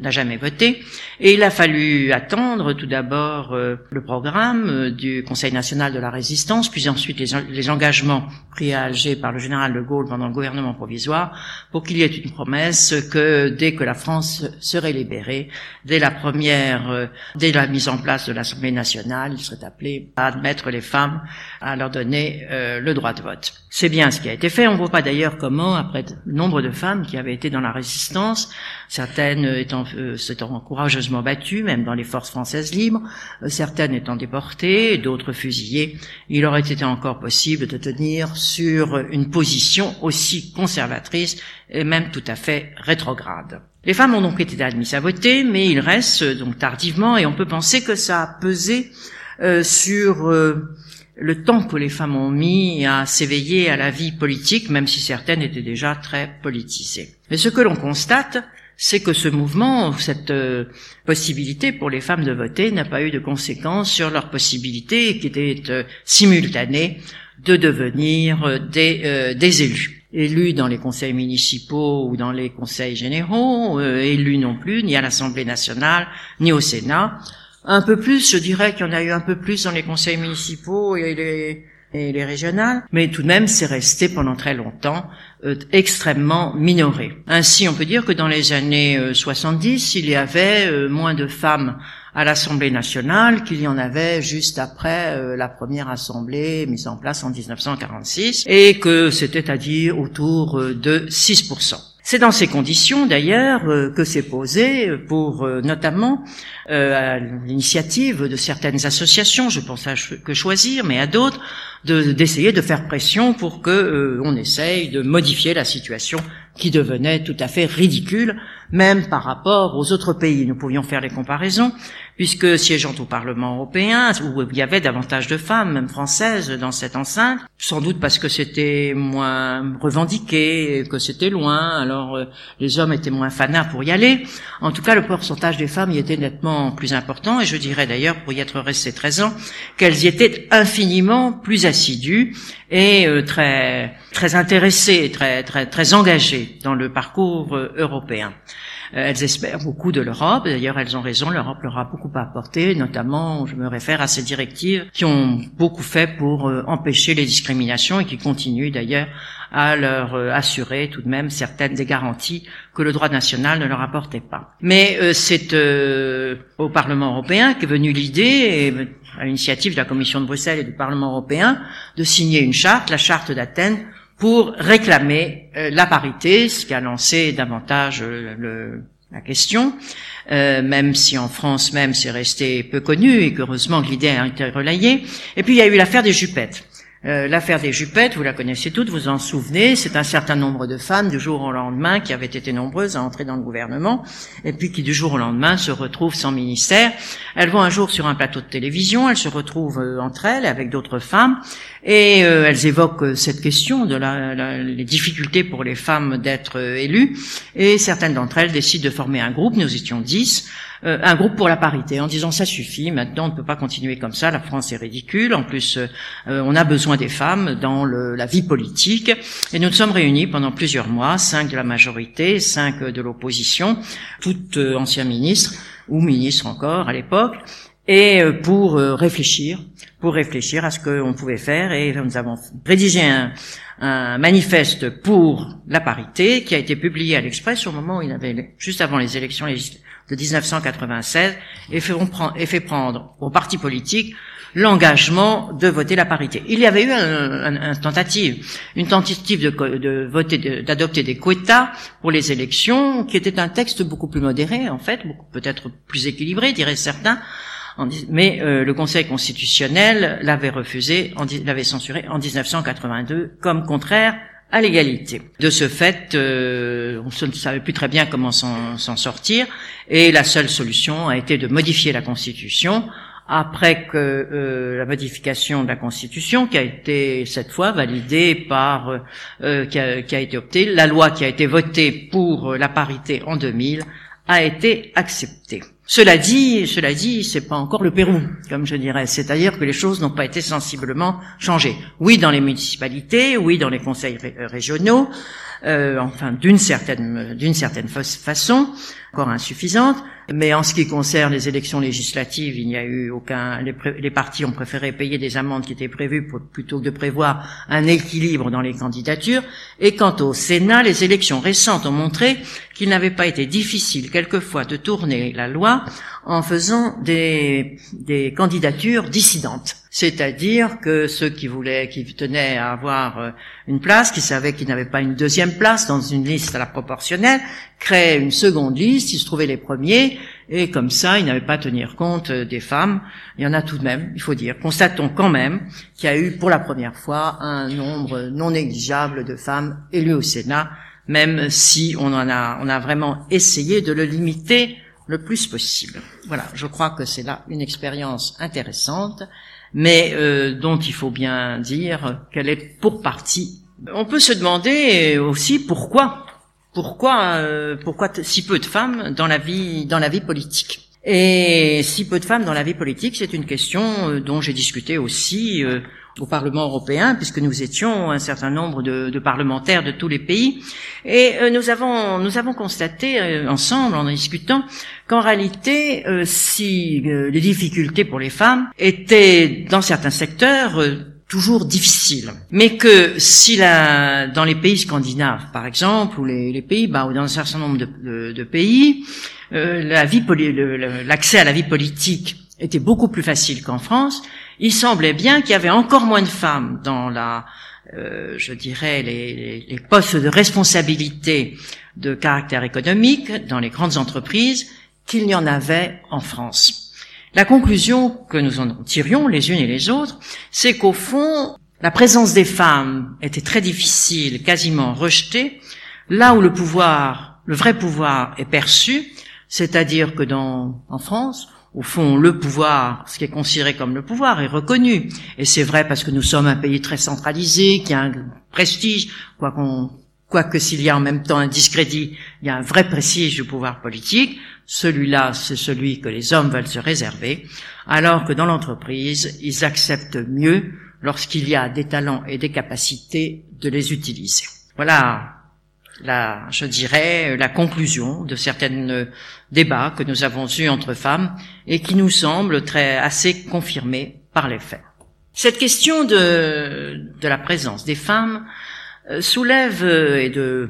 n'a jamais voté, et il a fallu attendre tout d'abord euh, le programme euh, du Conseil national de la résistance, puis ensuite les, les, engagements pris à Alger par le général de Gaulle pendant le gouvernement provisoire, pour qu'il y ait une promesse que dès que la France serait libérée, dès la première, dès la mise en place de l'Assemblée nationale, il serait appelé à admettre les femmes, à leur donner euh, le droit de vote. C'est bien ce qui a été fait. On ne voit pas d'ailleurs comment, après le nombre de femmes qui avaient été dans la résistance, certaines étant euh, s'étant courageusement battues, même dans les forces françaises libres, euh, certaines étant déportées, d'autres fusillées, il aurait été encore possible de tenir sur une position aussi conservatrice et même tout à fait rétrograde. Les femmes ont donc été admises à voter, mais il reste donc tardivement, et on peut penser que ça a pesé euh, sur euh, le temps que les femmes ont mis à s'éveiller à la vie politique, même si certaines étaient déjà très politisées. Mais ce que l'on constate, c'est que ce mouvement, cette euh, possibilité pour les femmes de voter n'a pas eu de conséquences sur leur possibilité, qui était simultanée, de devenir des, des élus. Élus dans les conseils municipaux ou dans les conseils généraux, élus non plus, ni à l'Assemblée nationale, ni au Sénat, un peu plus, je dirais qu'il y en a eu un peu plus dans les conseils municipaux et les, et les régionales, mais tout de même c'est resté pendant très longtemps euh, extrêmement minoré. Ainsi, on peut dire que dans les années 70, euh, il y avait euh, moins de femmes à l'Assemblée nationale qu'il y en avait juste après la première assemblée mise en place en 1946, et que c'était à dire autour de 6%. C'est dans ces conditions d'ailleurs que s'est posé pour notamment euh, à l'initiative de certaines associations, je pense à que choisir, mais à d'autres, d'essayer de, faire pression pour que euh, on essaye de modifier la situation qui devenait tout à fait ridicule, même par rapport aux autres pays. Nous pouvions faire les comparaisons, puisque siégeant au Parlement européen, où il y avait davantage de femmes, même françaises, dans cette enceinte, sans doute parce que c'était moins revendiqué, que c'était loin, alors euh, les hommes étaient moins fanats pour y aller. En tout cas, le pourcentage des femmes y était nettement plus important, et je dirais d'ailleurs, pour y être resté 13 ans, qu'elles y étaient infiniment plus assidues et euh, très très intéressées, très très très engagées dans le parcours euh, européen. Euh, elles espèrent beaucoup de l'Europe. D'ailleurs, elles ont raison. L'Europe leur a beaucoup apporté, notamment, je me réfère à ces directives qui ont beaucoup fait pour empêcher les discriminations et qui continuent d'ailleurs à leur assurer tout de même certaines des garanties que le droit national ne leur apportait pas. Mais c'est au Parlement européen qu'est venue l'idée, à l'initiative de la Commission de Bruxelles et du Parlement européen, de signer une charte, la charte d'Athènes, pour réclamer euh, la parité, ce qui a lancé davantage euh, la question, euh, même si en France même c'est resté peu connu et qu'heureusement que l'idée a été relayée. Et puis il y a eu l'affaire des jupettes. Euh, l'affaire des jupettes, vous la connaissez toutes, vous en souvenez, c'est un certain nombre de femmes du jour au lendemain qui avaient été nombreuses à entrer dans le gouvernement et puis qui du jour au lendemain se retrouvent sans ministère. Elles vont un jour sur un plateau de télévision, elles se retrouvent euh, entre elles avec d'autres femmes et euh, elles évoquent cette question de la, les difficultés pour les femmes d'être élues et certaines d'entre elles décident de former un groupe, nous étions dix, un groupe pour la parité en disant ça suffit, maintenant on ne peut pas continuer comme ça, la France est ridicule, en plus on a besoin des femmes dans la vie politique. Et nous nous sommes réunis pendant plusieurs mois, cinq de la majorité, cinq de l'opposition, toutes euh, anciens ministres ou ministres encore à l'époque, et pour réfléchir, pour réfléchir à ce qu'on pouvait faire. Et nous avons rédigé un, un manifeste pour la parité qui a été publié à l'Express au moment où il avait juste avant les élections législatives de 1996 et fait, prendre aux partis politiques l'engagement de voter la parité. Il y avait eu une tentative, une tentative de, voter, d'adopter des quotas pour les élections, qui était un texte beaucoup plus modéré, en fait, peut-être plus équilibré, diraient certains, mais euh, le Conseil constitutionnel l'avait refusé, l'avait censuré en 1982 comme contraire à l'égalité. De ce fait, euh, on ne savait plus très bien comment s'en sortir, et la seule solution a été de modifier la Constitution après que euh, la modification de la Constitution, qui a été cette fois validée par, euh, qui, a, qui, a, été optée, la loi qui a été votée pour la parité en 2000 a été acceptée. Cela dit, cela dit, c'est pas encore le Pérou, comme je dirais. C'est-à-dire que les choses n'ont pas été sensiblement changées. Oui, dans les municipalités, oui, dans les conseils régionaux, euh, enfin d'une certaine d'une certaine façon, encore insuffisante. Mais en ce qui concerne les élections législatives, il n'y a eu aucun. Les, partis ont préféré payer des amendes qui étaient prévues plutôt que de prévoir un équilibre dans les candidatures. Et quant au Sénat, les élections récentes ont montré qu'il n'avait pas été difficile quelquefois de tourner la loi en faisant des candidatures dissidentes. C'est-à-dire que ceux qui voulaient, qui tenaient à avoir euh, une place, qui savaient qu'ils n'avaient pas une deuxième place dans une liste à la proportionnelle, créaient une seconde liste, ils se trouvaient les premiers, et comme ça, ils n'avaient pas à tenir compte euh, des femmes. Il y en a tout de même, il faut dire. Constatons quand même qu'il y a eu pour la première fois un nombre non négligeable de femmes élues au Sénat, même si on en a, on a vraiment essayé de le limiter le plus possible. Voilà, je crois que c'est là une expérience intéressante, mais euh, dont il faut bien dire qu'elle est pour partie. On peut se demander aussi pourquoi, pourquoi, euh, pourquoi si peu de femmes dans la vie, dans la vie politique. Et si peu de femmes dans la vie politique, c'est une question euh, dont j'ai discuté aussi au Parlement européen, puisque nous étions un certain nombre de, parlementaires de tous les pays, et euh, nous avons nous avons constaté euh, ensemble en discutant qu'en réalité, euh, si les difficultés pour les femmes étaient dans certains secteurs toujours difficiles, mais que si la, dans les pays scandinaves, par exemple, ou les, Pays-Bas, ou dans un certain nombre de, de, pays, la vie, l'accès à la vie politique était beaucoup plus facile qu'en France, il semblait bien qu'il y avait encore moins de femmes dans la, euh, je dirais, les, les, postes de responsabilité de caractère économique dans les grandes entreprises qu'il n'y en avait en France. La conclusion que nous en tirions les unes et les autres, c'est qu'au fond, la présence des femmes était très difficile, quasiment rejetée, là où le pouvoir, le vrai pouvoir est perçu, c'est-à-dire que dans, en France, au fond, le pouvoir, ce qui est considéré comme le pouvoir, est reconnu. Et c'est vrai parce que nous sommes un pays très centralisé, qui a un prestige, quoi qu'on, quoique s'il y a en même temps un discrédit, il y a un vrai prestige du pouvoir politique. Celui-là, c'est celui que les hommes veulent se réserver, alors que dans l'entreprise, ils acceptent mieux lorsqu'il y a des talents et des capacités de les utiliser. Voilà la, je dirais, la conclusion de certains débats que nous avons eus entre femmes et qui nous semblent très assez confirmés par les faits. Cette question de, de la présence des femmes euh, soulève euh, et de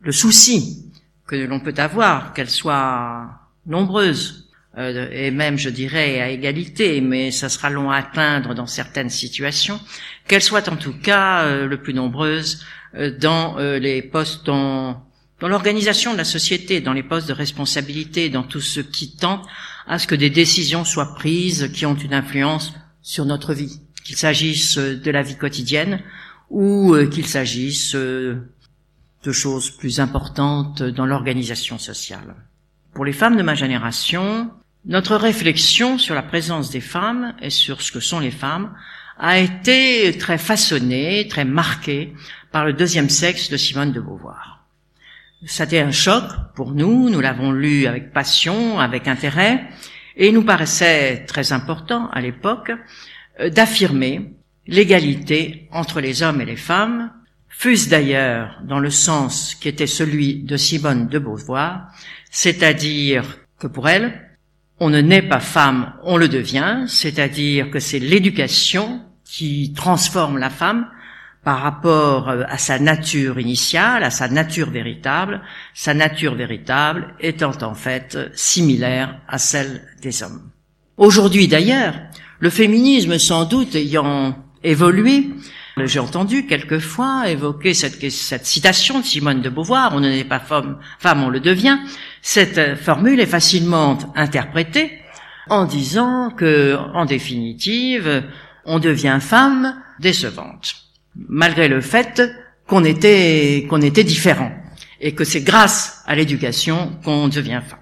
le souci que l'on peut avoir, qu'elles soient nombreuses euh, et même, je dirais, à égalité, mais ça sera long à atteindre dans certaines situations, qu'elles soient en tout cas le plus nombreuses euh, dans euh, les postes dans, dans l'organisation de la société, dans les postes de responsabilité, dans tout ce qui tend à ce que des décisions soient prises qui ont une influence sur notre vie qu'il s'agisse de la vie quotidienne ou euh, qu'il s'agisse euh, de choses plus importantes dans l'organisation sociale. Pour les femmes de ma génération, notre réflexion sur la présence des femmes et sur ce que sont les femmes a été très façonnée, très marquée par le deuxième sexe de Simone de Beauvoir. Été un choc pour nous, nous l'avons lu avec passion, avec intérêt, et il nous paraissait très important à l'époque euh, d'affirmer l'égalité entre les hommes et les femmes, fût-ce d'ailleurs dans le sens qui était celui de Simone de Beauvoir, c'est-à-dire que pour elle, on ne naît pas femme, on le devient, c'est-à-dire que c'est l'éducation qui transforme la femme par rapport euh, à sa nature initiale, à sa nature véritable, sa nature véritable étant en fait similaire à celle des hommes. Aujourd'hui d'ailleurs, le féminisme sans doute ayant évolué, j'ai entendu quelquefois évoquer cette, citation de Simone de Beauvoir, on n'est pas femme, femme, on le devient. Cette formule est facilement interprétée en disant que, en définitive, on devient femme décevante malgré le fait qu'on était, qu'on était différent et que c'est grâce à l'éducation qu'on devient femme.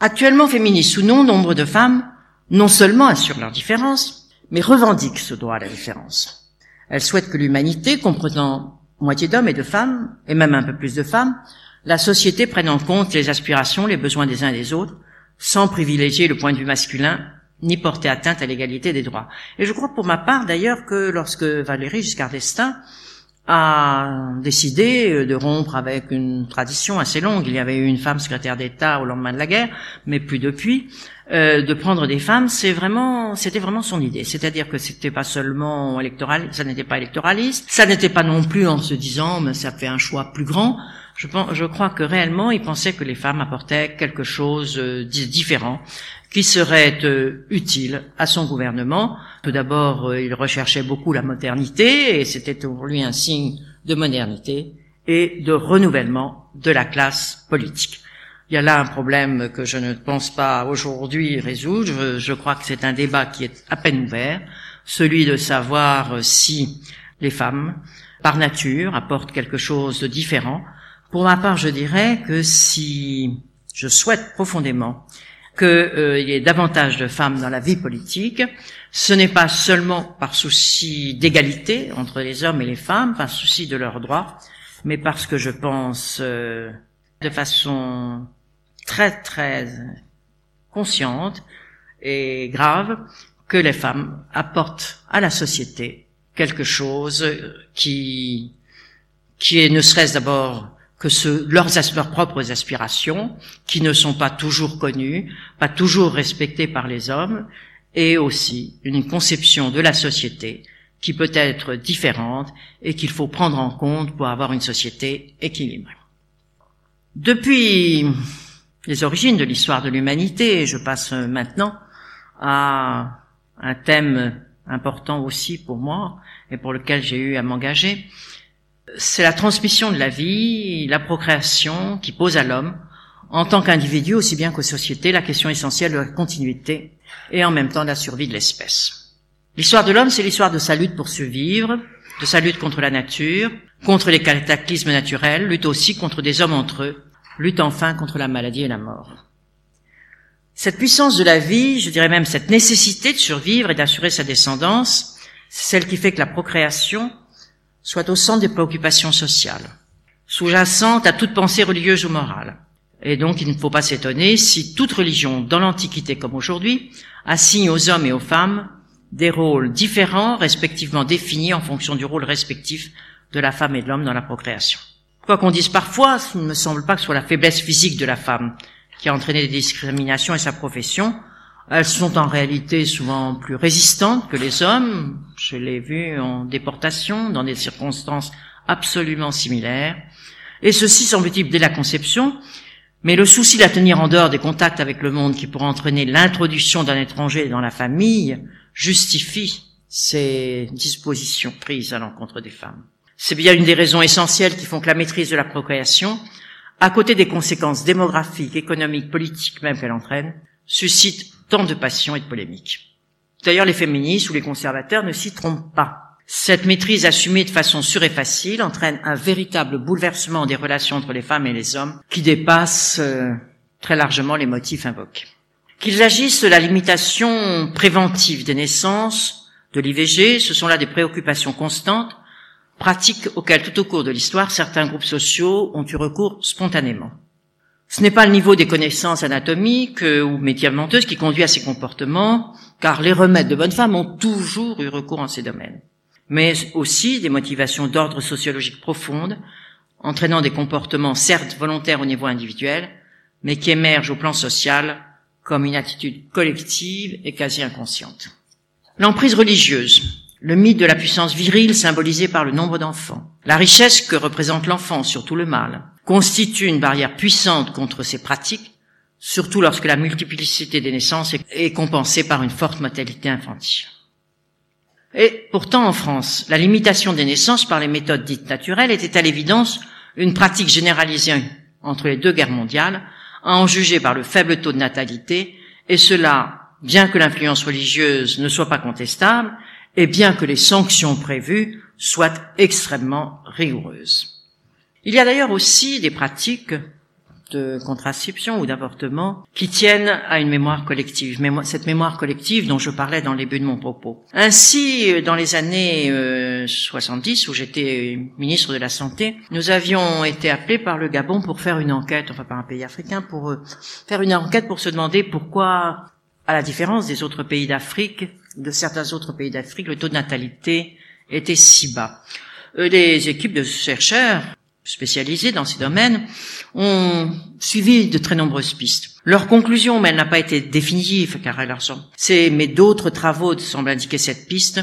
Actuellement féministes ou non, nombre de femmes non seulement assurent leur différence, mais revendiquent ce droit à la différence. Elles souhaitent que l'humanité, comprenant moitié d'hommes et de femmes, et même un peu plus de femmes, la société prenne en compte les aspirations, les besoins des uns et des autres, sans privilégier le point de vue masculin ni porter atteinte à l'égalité des droits. Et je crois pour ma part d'ailleurs que lorsque Valérie Giscard d'Estaing a décidé de rompre avec une tradition assez longue, il y avait eu une femme secrétaire d'État au lendemain de la guerre, mais plus depuis, euh, de prendre des femmes, c'est vraiment, c'était vraiment son idée. C'est-à-dire que c'était pas seulement électoral, ça n'était pas électoraliste, ça n'était pas non plus en se disant, mais ça fait un choix plus grand. Je, pense, je crois que réellement, il pensait que les femmes apportaient quelque chose de différent qui serait euh, utile à son gouvernement. Tout d'abord, euh, il recherchait beaucoup la modernité, et c'était pour lui un signe de modernité et de renouvellement de la classe politique. Il y a là un problème que je ne pense pas aujourd'hui résoudre. Je, crois que c'est un débat qui est à peine ouvert, celui de savoir euh, si les femmes, par nature, apportent quelque chose de différent. Pour ma part, je dirais que si je souhaite profondément qu'il euh, y ait davantage de femmes dans la vie politique. Ce n'est pas seulement par souci d'égalité entre les hommes et les femmes, par souci de leurs droits, mais parce que je pense euh, de façon très très consciente et grave que les femmes apportent à la société quelque chose qui qui est ne serait-ce d'abord que ce, leurs, leurs propres aspirations, qui ne sont pas toujours connues, pas toujours respectées par les hommes, et aussi une conception de la société qui peut être différente et qu'il faut prendre en compte pour avoir une société équilibrée. Depuis les origines de l'histoire de l'humanité, je passe maintenant à un thème important aussi pour moi et pour lequel j'ai eu à m'engager, c'est la transmission de la vie, la procréation qui pose à l'homme, en tant qu'individu aussi bien qu'aux sociétés, la question essentielle de la continuité et en même temps de la survie de l'espèce. L'histoire de l'homme, c'est l'histoire de sa lutte pour survivre, de sa lutte contre la nature, contre les cataclysmes naturels, lutte aussi contre des hommes entre eux, lutte enfin contre la maladie et la mort. Cette puissance de la vie, je dirais même cette nécessité de survivre et d'assurer sa descendance, c'est celle qui fait que la procréation soit au centre des préoccupations sociales, sous-jacente à toute pensée religieuse ou morale. Et donc il ne faut pas s'étonner si toute religion, dans l'Antiquité comme aujourd'hui, assigne aux hommes et aux femmes des rôles différents, respectivement définis en fonction du rôle respectif de la femme et de l'homme dans la procréation. Quoi qu'on dise parfois, il ne me semble pas que ce soit la faiblesse physique de la femme qui a entraîné des discriminations et sa profession, elles sont en réalité souvent plus résistantes que les hommes. Je l'ai vu en déportation, dans des circonstances absolument similaires. Et ceci, semble-t-il, dès la conception. Mais le souci de la tenir en dehors des contacts avec le monde qui pourrait entraîner l'introduction d'un étranger dans la famille justifie ces dispositions prises à l'encontre des femmes. C'est bien une des raisons essentielles qui font que la maîtrise de la procréation, à côté des conséquences démographiques, économiques, politiques même qu'elle entraîne, suscite tant de passion et de polémiques. D'ailleurs, les féministes ou les conservateurs ne s'y trompent pas. Cette maîtrise assumée de façon sûre et facile entraîne un véritable bouleversement des relations entre les femmes et les hommes qui dépasse euh, très largement les motifs invoqués. Qu'ils agissent de la limitation préventive des naissances, de l'IVG, ce sont là des préoccupations constantes, pratiques auxquelles tout au cours de l'histoire certains groupes sociaux ont eu recours spontanément. Ce n'est pas le niveau des connaissances anatomiques euh, ou médicamenteuses qui conduit à ces comportements, car les remèdes de bonne femme ont toujours eu recours en ces domaines, mais aussi des motivations d'ordre sociologique profondes, entraînant des comportements certes volontaires au niveau individuel, mais qui émergent au plan social comme une attitude collective et quasi inconsciente. L'emprise religieuse, le mythe de la puissance virile symbolisé par le nombre d'enfants, la richesse que représente l'enfant, surtout le mâle, constitue une barrière puissante contre ces pratiques, surtout lorsque la multiplicité des naissances est compensée par une forte mortalité infantile. Et pourtant, en France, la limitation des naissances par les méthodes dites naturelles était à l'évidence une pratique généralisée entre les deux guerres mondiales, à en juger par le faible taux de natalité, et cela, bien que l'influence religieuse ne soit pas contestable, et bien que les sanctions prévues soient extrêmement rigoureuses. Il y a d'ailleurs aussi des pratiques de contraception ou d'avortement qui tiennent à une mémoire collective, cette mémoire collective dont je parlais dans le début de mon propos. Ainsi, dans les années 70, euh, où j'étais ministre de la Santé, nous avions été appelés par le Gabon pour faire une enquête, enfin par un pays africain, pour euh, faire une enquête pour se demander pourquoi, à la différence des autres pays d'Afrique, de certains autres pays d'Afrique, le taux de natalité était si bas. Euh, les équipes de chercheurs spécialisés dans ces domaines ont suivi de très nombreuses pistes. Leur conclusion, mais elle n'a pas été définitive, car elle ressemble. C'est, mais d'autres travaux semblent indiquer cette piste,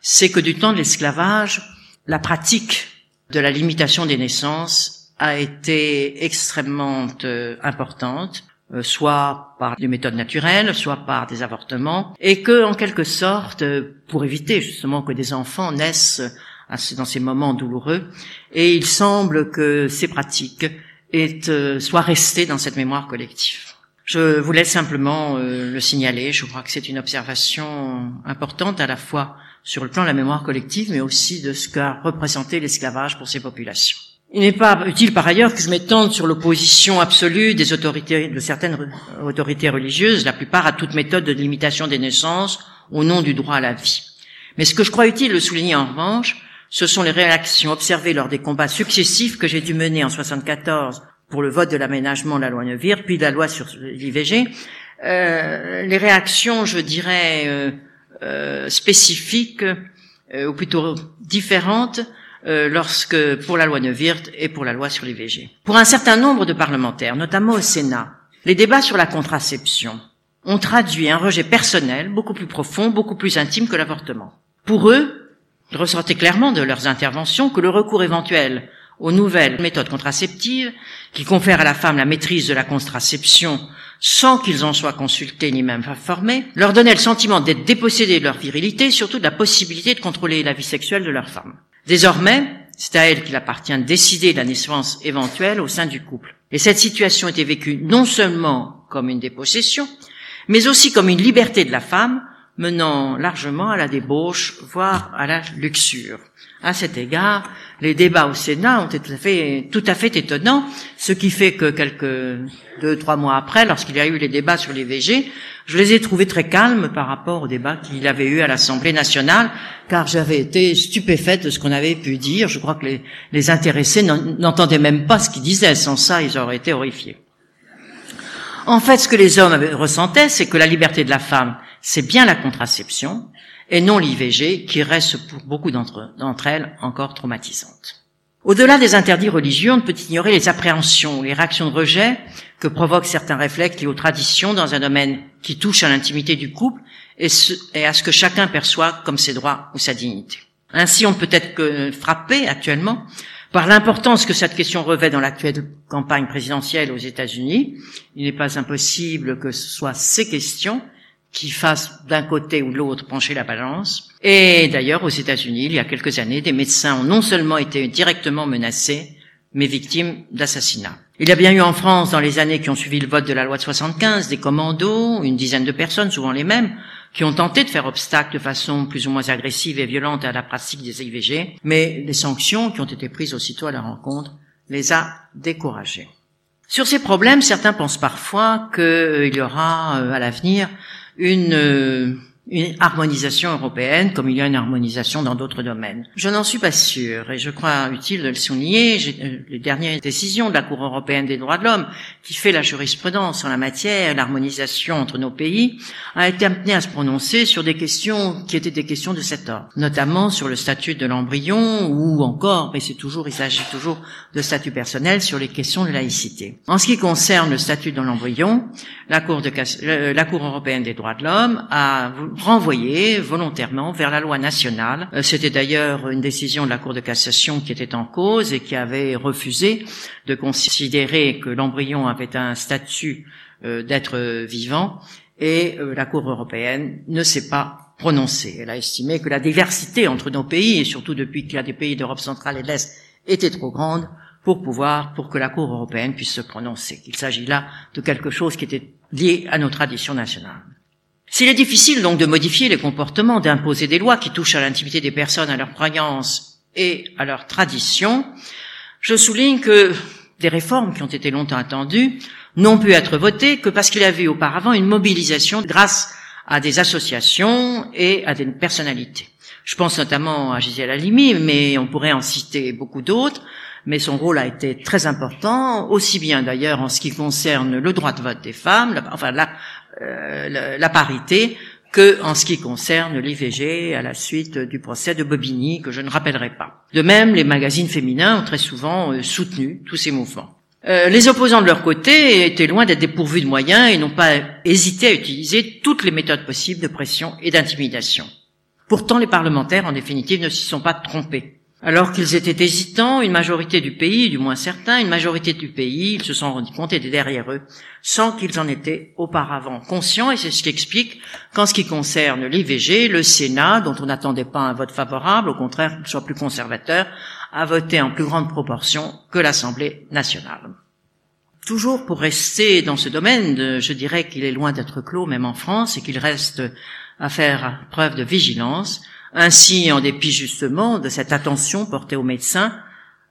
c'est que du temps de l'esclavage, la pratique de la limitation des naissances a été extrêmement euh, importante, euh, soit par des méthodes naturelles, soit par des avortements, et que, en quelque sorte, euh, pour éviter justement que des enfants naissent dans ces moments douloureux. Et il semble que ces pratiques euh, soient restées dans cette mémoire collective. Je voulais simplement euh, le signaler. Je crois que c'est une observation importante à la fois sur le plan de la mémoire collective, mais aussi de ce qu'a représenté l'esclavage pour ces populations. Il n'est pas utile par ailleurs que je m'étende sur l'opposition absolue des autorités, de certaines autorités religieuses, la plupart à toute méthode de limitation des naissances au nom du droit à la vie. Mais ce que je crois utile de souligner en revanche, ce sont les réactions observées lors des combats successifs que j'ai dû mener en 74 pour le vote de l'aménagement de la loi Neuwirth, puis de la loi sur l'IVG. Euh, les réactions, je dirais, euh, euh, spécifiques, ou plutôt différentes, lorsque pour la loi Neuwirth et pour la loi sur l'IVG. Pour un certain nombre de parlementaires, notamment au Sénat, les débats sur la contraception ont traduit un rejet personnel beaucoup plus profond, beaucoup plus intime que l'avortement. Pour eux, il ressortait clairement de leurs interventions que le recours éventuel aux nouvelles méthodes contraceptives, qui confèrent à la femme la maîtrise de la contraception sans qu'ils en soient consultés ni même informés, leur donnait le sentiment d'être dépossédés de leur virilité, surtout de la possibilité de contrôler la vie sexuelle de leur femme. Désormais, c'est à elle qu'il appartient de décider de la naissance éventuelle au sein du couple. Et cette situation était vécue non seulement comme une dépossession, mais aussi comme une liberté de la femme menant largement à la débauche, voire à la luxure. À cet égard, les débats au Sénat ont été tout à fait, étonnants, ce qui fait que quelques deux, trois mois après, lorsqu'il y a eu les débats sur les VG, je les ai trouvés très calmes par rapport aux débats qu'il avait eu à l'Assemblée nationale, car j'avais été stupéfaite de ce qu'on avait pu dire. Je crois que les, les intéressés n'entendaient même pas ce qu'ils disaient. Sans ça, ils auraient été horrifiés. En fait, ce que les hommes ressentaient, c'est que la liberté de la femme c'est bien la contraception et non l'IVG qui reste pour beaucoup d'entre elles encore traumatisante. Au-delà des interdits religieux, on ne peut ignorer les appréhensions, les réactions de rejet que provoquent certains réflexes liés aux traditions dans un domaine qui touche à l'intimité du couple et, à ce que chacun perçoit comme ses droits ou sa dignité. Ainsi, on peut être que frappé actuellement par l'importance que cette question revêt dans l'actuelle campagne présidentielle aux États-Unis. Il n'est pas impossible que ce soit ces questions qui fassent d'un côté ou de l'autre pencher la balance. Et d'ailleurs, aux États-Unis, il y a quelques années, des médecins ont non seulement été directement menacés, mais victimes d'assassinats. Il y a bien eu en France, dans les années qui ont suivi le vote de la loi de 75, des commandos, une dizaine de personnes, souvent les mêmes, qui ont tenté de faire obstacle de façon plus ou moins agressive et violente à la pratique des IVG, mais les sanctions qui ont été prises aussitôt à la rencontre les a découragés. Sur ces problèmes, certains pensent parfois qu'il y aura euh, à l'avenir une euh, une harmonisation européenne comme il y a une harmonisation dans d'autres domaines. Je n'en suis pas sûr et je crois utile de le souligner. Euh, les dernières décisions de la Cour européenne des droits de l'homme qui fait la jurisprudence en la matière, l'harmonisation entre nos pays, a été amenée à se prononcer sur des questions qui étaient des questions de cet ordre, notamment sur le statut de l'embryon ou encore, mais c'est toujours, il s'agit toujours de statut personnel sur les questions de laïcité. En ce qui concerne le statut de l'embryon, la Cour, euh, la Cour européenne des droits de l'homme a renvoyé volontairement vers la loi nationale. Euh, c'était d'ailleurs une décision de la Cour de cassation qui était en cause et qui avait refusé de considérer que l'embryon avait un statut euh, d'être vivant et euh, la Cour européenne ne s'est pas prononcée. Elle a estimé que la diversité entre nos pays, et surtout depuis qu'il y a des pays d'Europe centrale et de l'Est, était trop grande pour pouvoir, pour que la Cour européenne puisse se prononcer. Il s'agit là de quelque chose qui était lié à nos traditions nationales. S'il est difficile donc de modifier les comportements, d'imposer des lois qui touchent à l'intimité des personnes, à leurs croyances et à leurs traditions, je souligne que des réformes qui ont été longtemps attendues n'ont pu être votées que parce qu'il y avait auparavant une mobilisation grâce à des associations et à des personnalités. Je pense notamment à Gisèle Halimi, mais on pourrait en citer beaucoup d'autres, mais son rôle a été très important, aussi bien d'ailleurs en ce qui concerne le droit de vote des femmes, enfin euh, la, parité, que en ce qui concerne l'IVG à la suite du procès de Bobigny, que je ne rappellerai pas. De même, les magazines féminins ont très souvent euh, soutenu tous ces mouvements. Euh, les opposants de leur côté étaient loin d'être dépourvus de moyens et n'ont pas hésité à utiliser toutes les méthodes possibles de pression et d'intimidation. Pourtant, les parlementaires, en définitive, ne s'y sont pas trompés. Alors qu'ils étaient hésitants, une majorité du pays, du moins certains, une majorité du pays, ils se sont rendus compte et derrière eux, sans qu'ils en étaient auparavant conscients, et c'est ce qui explique qu'en ce qui concerne l'IVG, le Sénat, dont on n'attendait pas un vote favorable, au contraire qu'il soit plus conservateur, a voté en plus grande proportion que l'Assemblée nationale. Toujours pour rester dans ce domaine, je dirais qu'il est loin d'être clos, même en France, et qu'il reste à faire preuve de vigilance, ainsi, en dépit justement de cette attention portée aux médecins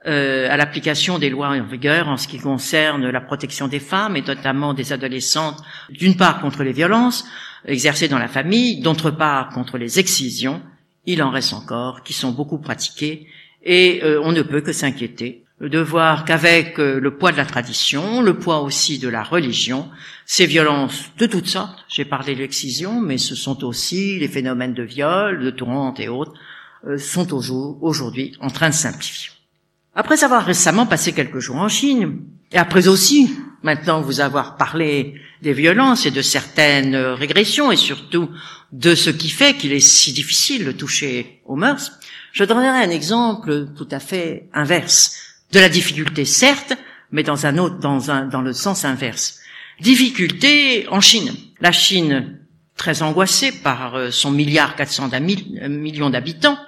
euh, à l'application des lois en vigueur en ce qui concerne la protection des femmes et notamment des adolescentes, d'une part contre les violences exercées dans la famille, d'autre part contre les excisions, il en reste encore qui sont beaucoup pratiquées et euh, on ne peut que s'inquiéter de voir qu'avec euh, le poids de la tradition, le poids aussi de la religion, ces violences de toutes sortes, j'ai parlé de l'excision, mais ce sont aussi les phénomènes de viol, de tourmente et autres, euh, sont aujourd'hui en train de simplifier. Après avoir récemment passé quelques jours en Chine, et après aussi, maintenant vous avoir parlé des violences et de certaines régressions, et surtout de ce qui fait qu'il est si difficile de toucher aux mœurs, je donnerai un exemple tout à fait inverse de la difficulté, certes, mais dans un autre, le sens inverse. Difficulté en Chine. La Chine, très angoissée par euh, son milliard 400 euh, millions d'habitants,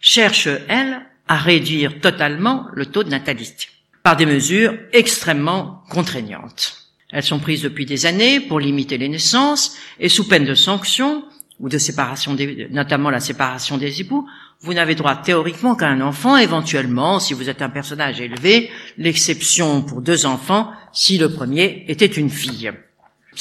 cherche, elle, à réduire totalement le taux de natalité par des mesures extrêmement contraignantes. Elles sont prises depuis des années pour limiter les naissances et sous peine de sanctions ou de séparation, des, notamment la séparation des époux, vous n'avez droit théoriquement qu'à un enfant, éventuellement, si vous êtes un personnage élevé, l'exception pour deux enfants si le premier était une fille.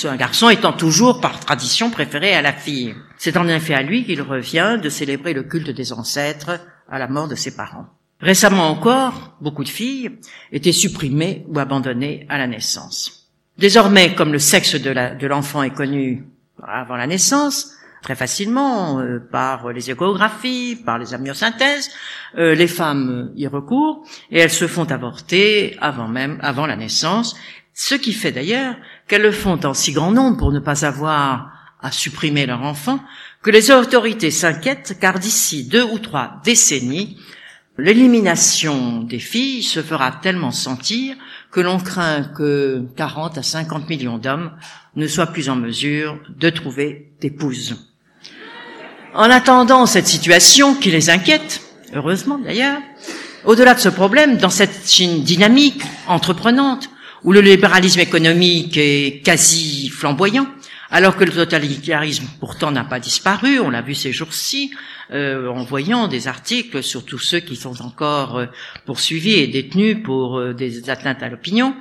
Un garçon étant toujours par tradition préféré à la fille. C'est en effet à lui qu'il revient de célébrer le culte des ancêtres à la mort de ses parents. Récemment encore, beaucoup de filles étaient supprimées ou abandonnées à la naissance. Désormais, comme le sexe de l'enfant est connu avant la naissance, très facilement euh, par les échographies, par les amniosynthèses. Euh, les femmes y recourent et elles se font avorter avant même, avant la naissance, ce qui fait d'ailleurs qu'elles le font en si grand nombre pour ne pas avoir à supprimer leur enfant que les autorités s'inquiètent car d'ici deux ou trois décennies, l'élimination des filles se fera tellement sentir que l'on craint que 40 à 50 millions d'hommes ne soient plus en mesure de trouver d'épouses. En attendant cette situation qui les inquiète, heureusement d'ailleurs, au-delà de ce problème, dans cette Chine dynamique, entreprenante, où le libéralisme économique est quasi flamboyant, Alors que le totalitarisme pourtant n'a pas disparu, on l'a vu ces jours-ci, euh, en voyant des articles sur tous ceux qui sont encore euh, poursuivis et détenus pour euh, des atteintes à l'opinion,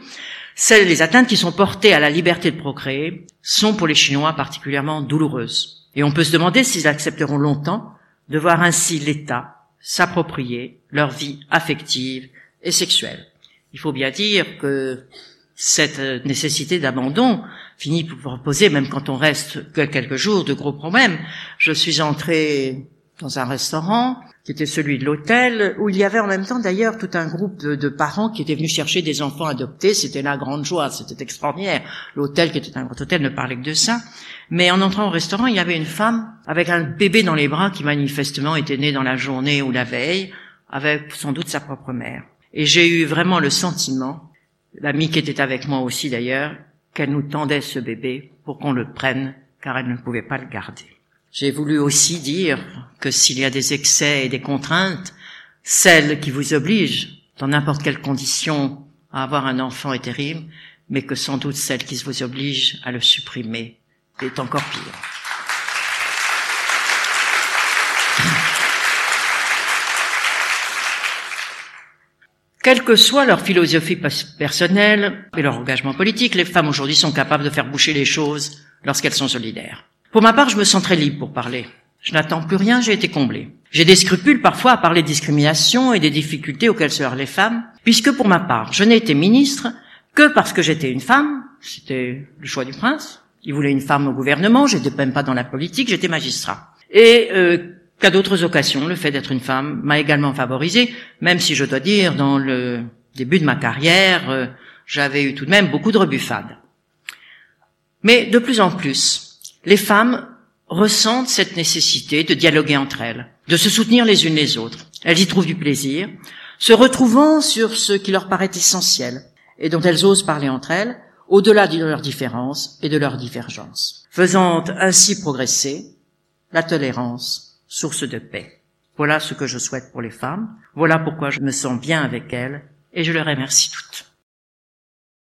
celles, les atteintes qui sont portées à la liberté de procréer sont pour les Chinois particulièrement douloureuses. Et on peut se demander s'ils accepteront longtemps de voir ainsi l'État s'approprier leur vie affective et sexuelle. Il faut bien dire que cette nécessité d'abandon finit par poser, même quand on reste que quelques jours, de gros problèmes. Je suis entrée dans un restaurant qui était celui de l'hôtel, où il y avait en même temps d'ailleurs tout un groupe de, parents qui étaient venus chercher des enfants adoptés. C'était la grande joie, c'était extraordinaire. L'hôtel, qui était un grand hôtel, ne parlait que de ça. Mais en entrant au restaurant, il y avait une femme avec un bébé dans les bras qui manifestement était né dans la journée ou la veille, avec sans doute sa propre mère. Et j'ai eu vraiment le sentiment, l'amie qui était avec moi aussi d'ailleurs, qu'elle nous tendait ce bébé pour qu'on le prenne, car elle ne pouvait pas le garder. J'ai voulu aussi dire que s'il y a des excès et des contraintes, celle qui vous oblige, dans n'importe quelle condition, à avoir un enfant est terrible, mais que sans doute celle qui vous oblige à le supprimer est encore pire. Quelle que soit leur philosophie personnelle et leur engagement politique, les femmes aujourd'hui sont capables de faire boucher les choses lorsqu'elles sont solidaires. Pour ma part, je me sens très libre pour parler. Je n'attends plus rien, j'ai été comblé. J'ai des scrupules parfois à parler de discrimination et des difficultés auxquelles se heurtent les femmes, puisque pour ma part, je n'ai été ministre que parce que j'étais une femme, c'était le choix du prince. Il voulait une femme au gouvernement, j'étais même pas dans la politique, j'étais magistrat. Et euh, qu'à d'autres occasions, le fait d'être une femme m'a également favorisé, même si je dois dire, dans le début de ma carrière, euh, j'avais eu tout de même beaucoup de rebuffades. Mais de plus en plus, les femmes ressentent cette nécessité de dialoguer entre elles, de se soutenir les unes les autres. Elles y trouvent du plaisir, se retrouvant sur ce qui leur paraît essentiel et dont elles osent parler entre elles, au-delà de leurs différences et de leurs divergences, faisant ainsi progresser la tolérance, source de paix. Voilà ce que je souhaite pour les femmes, voilà pourquoi je me sens bien avec elles, et je les remercie toutes.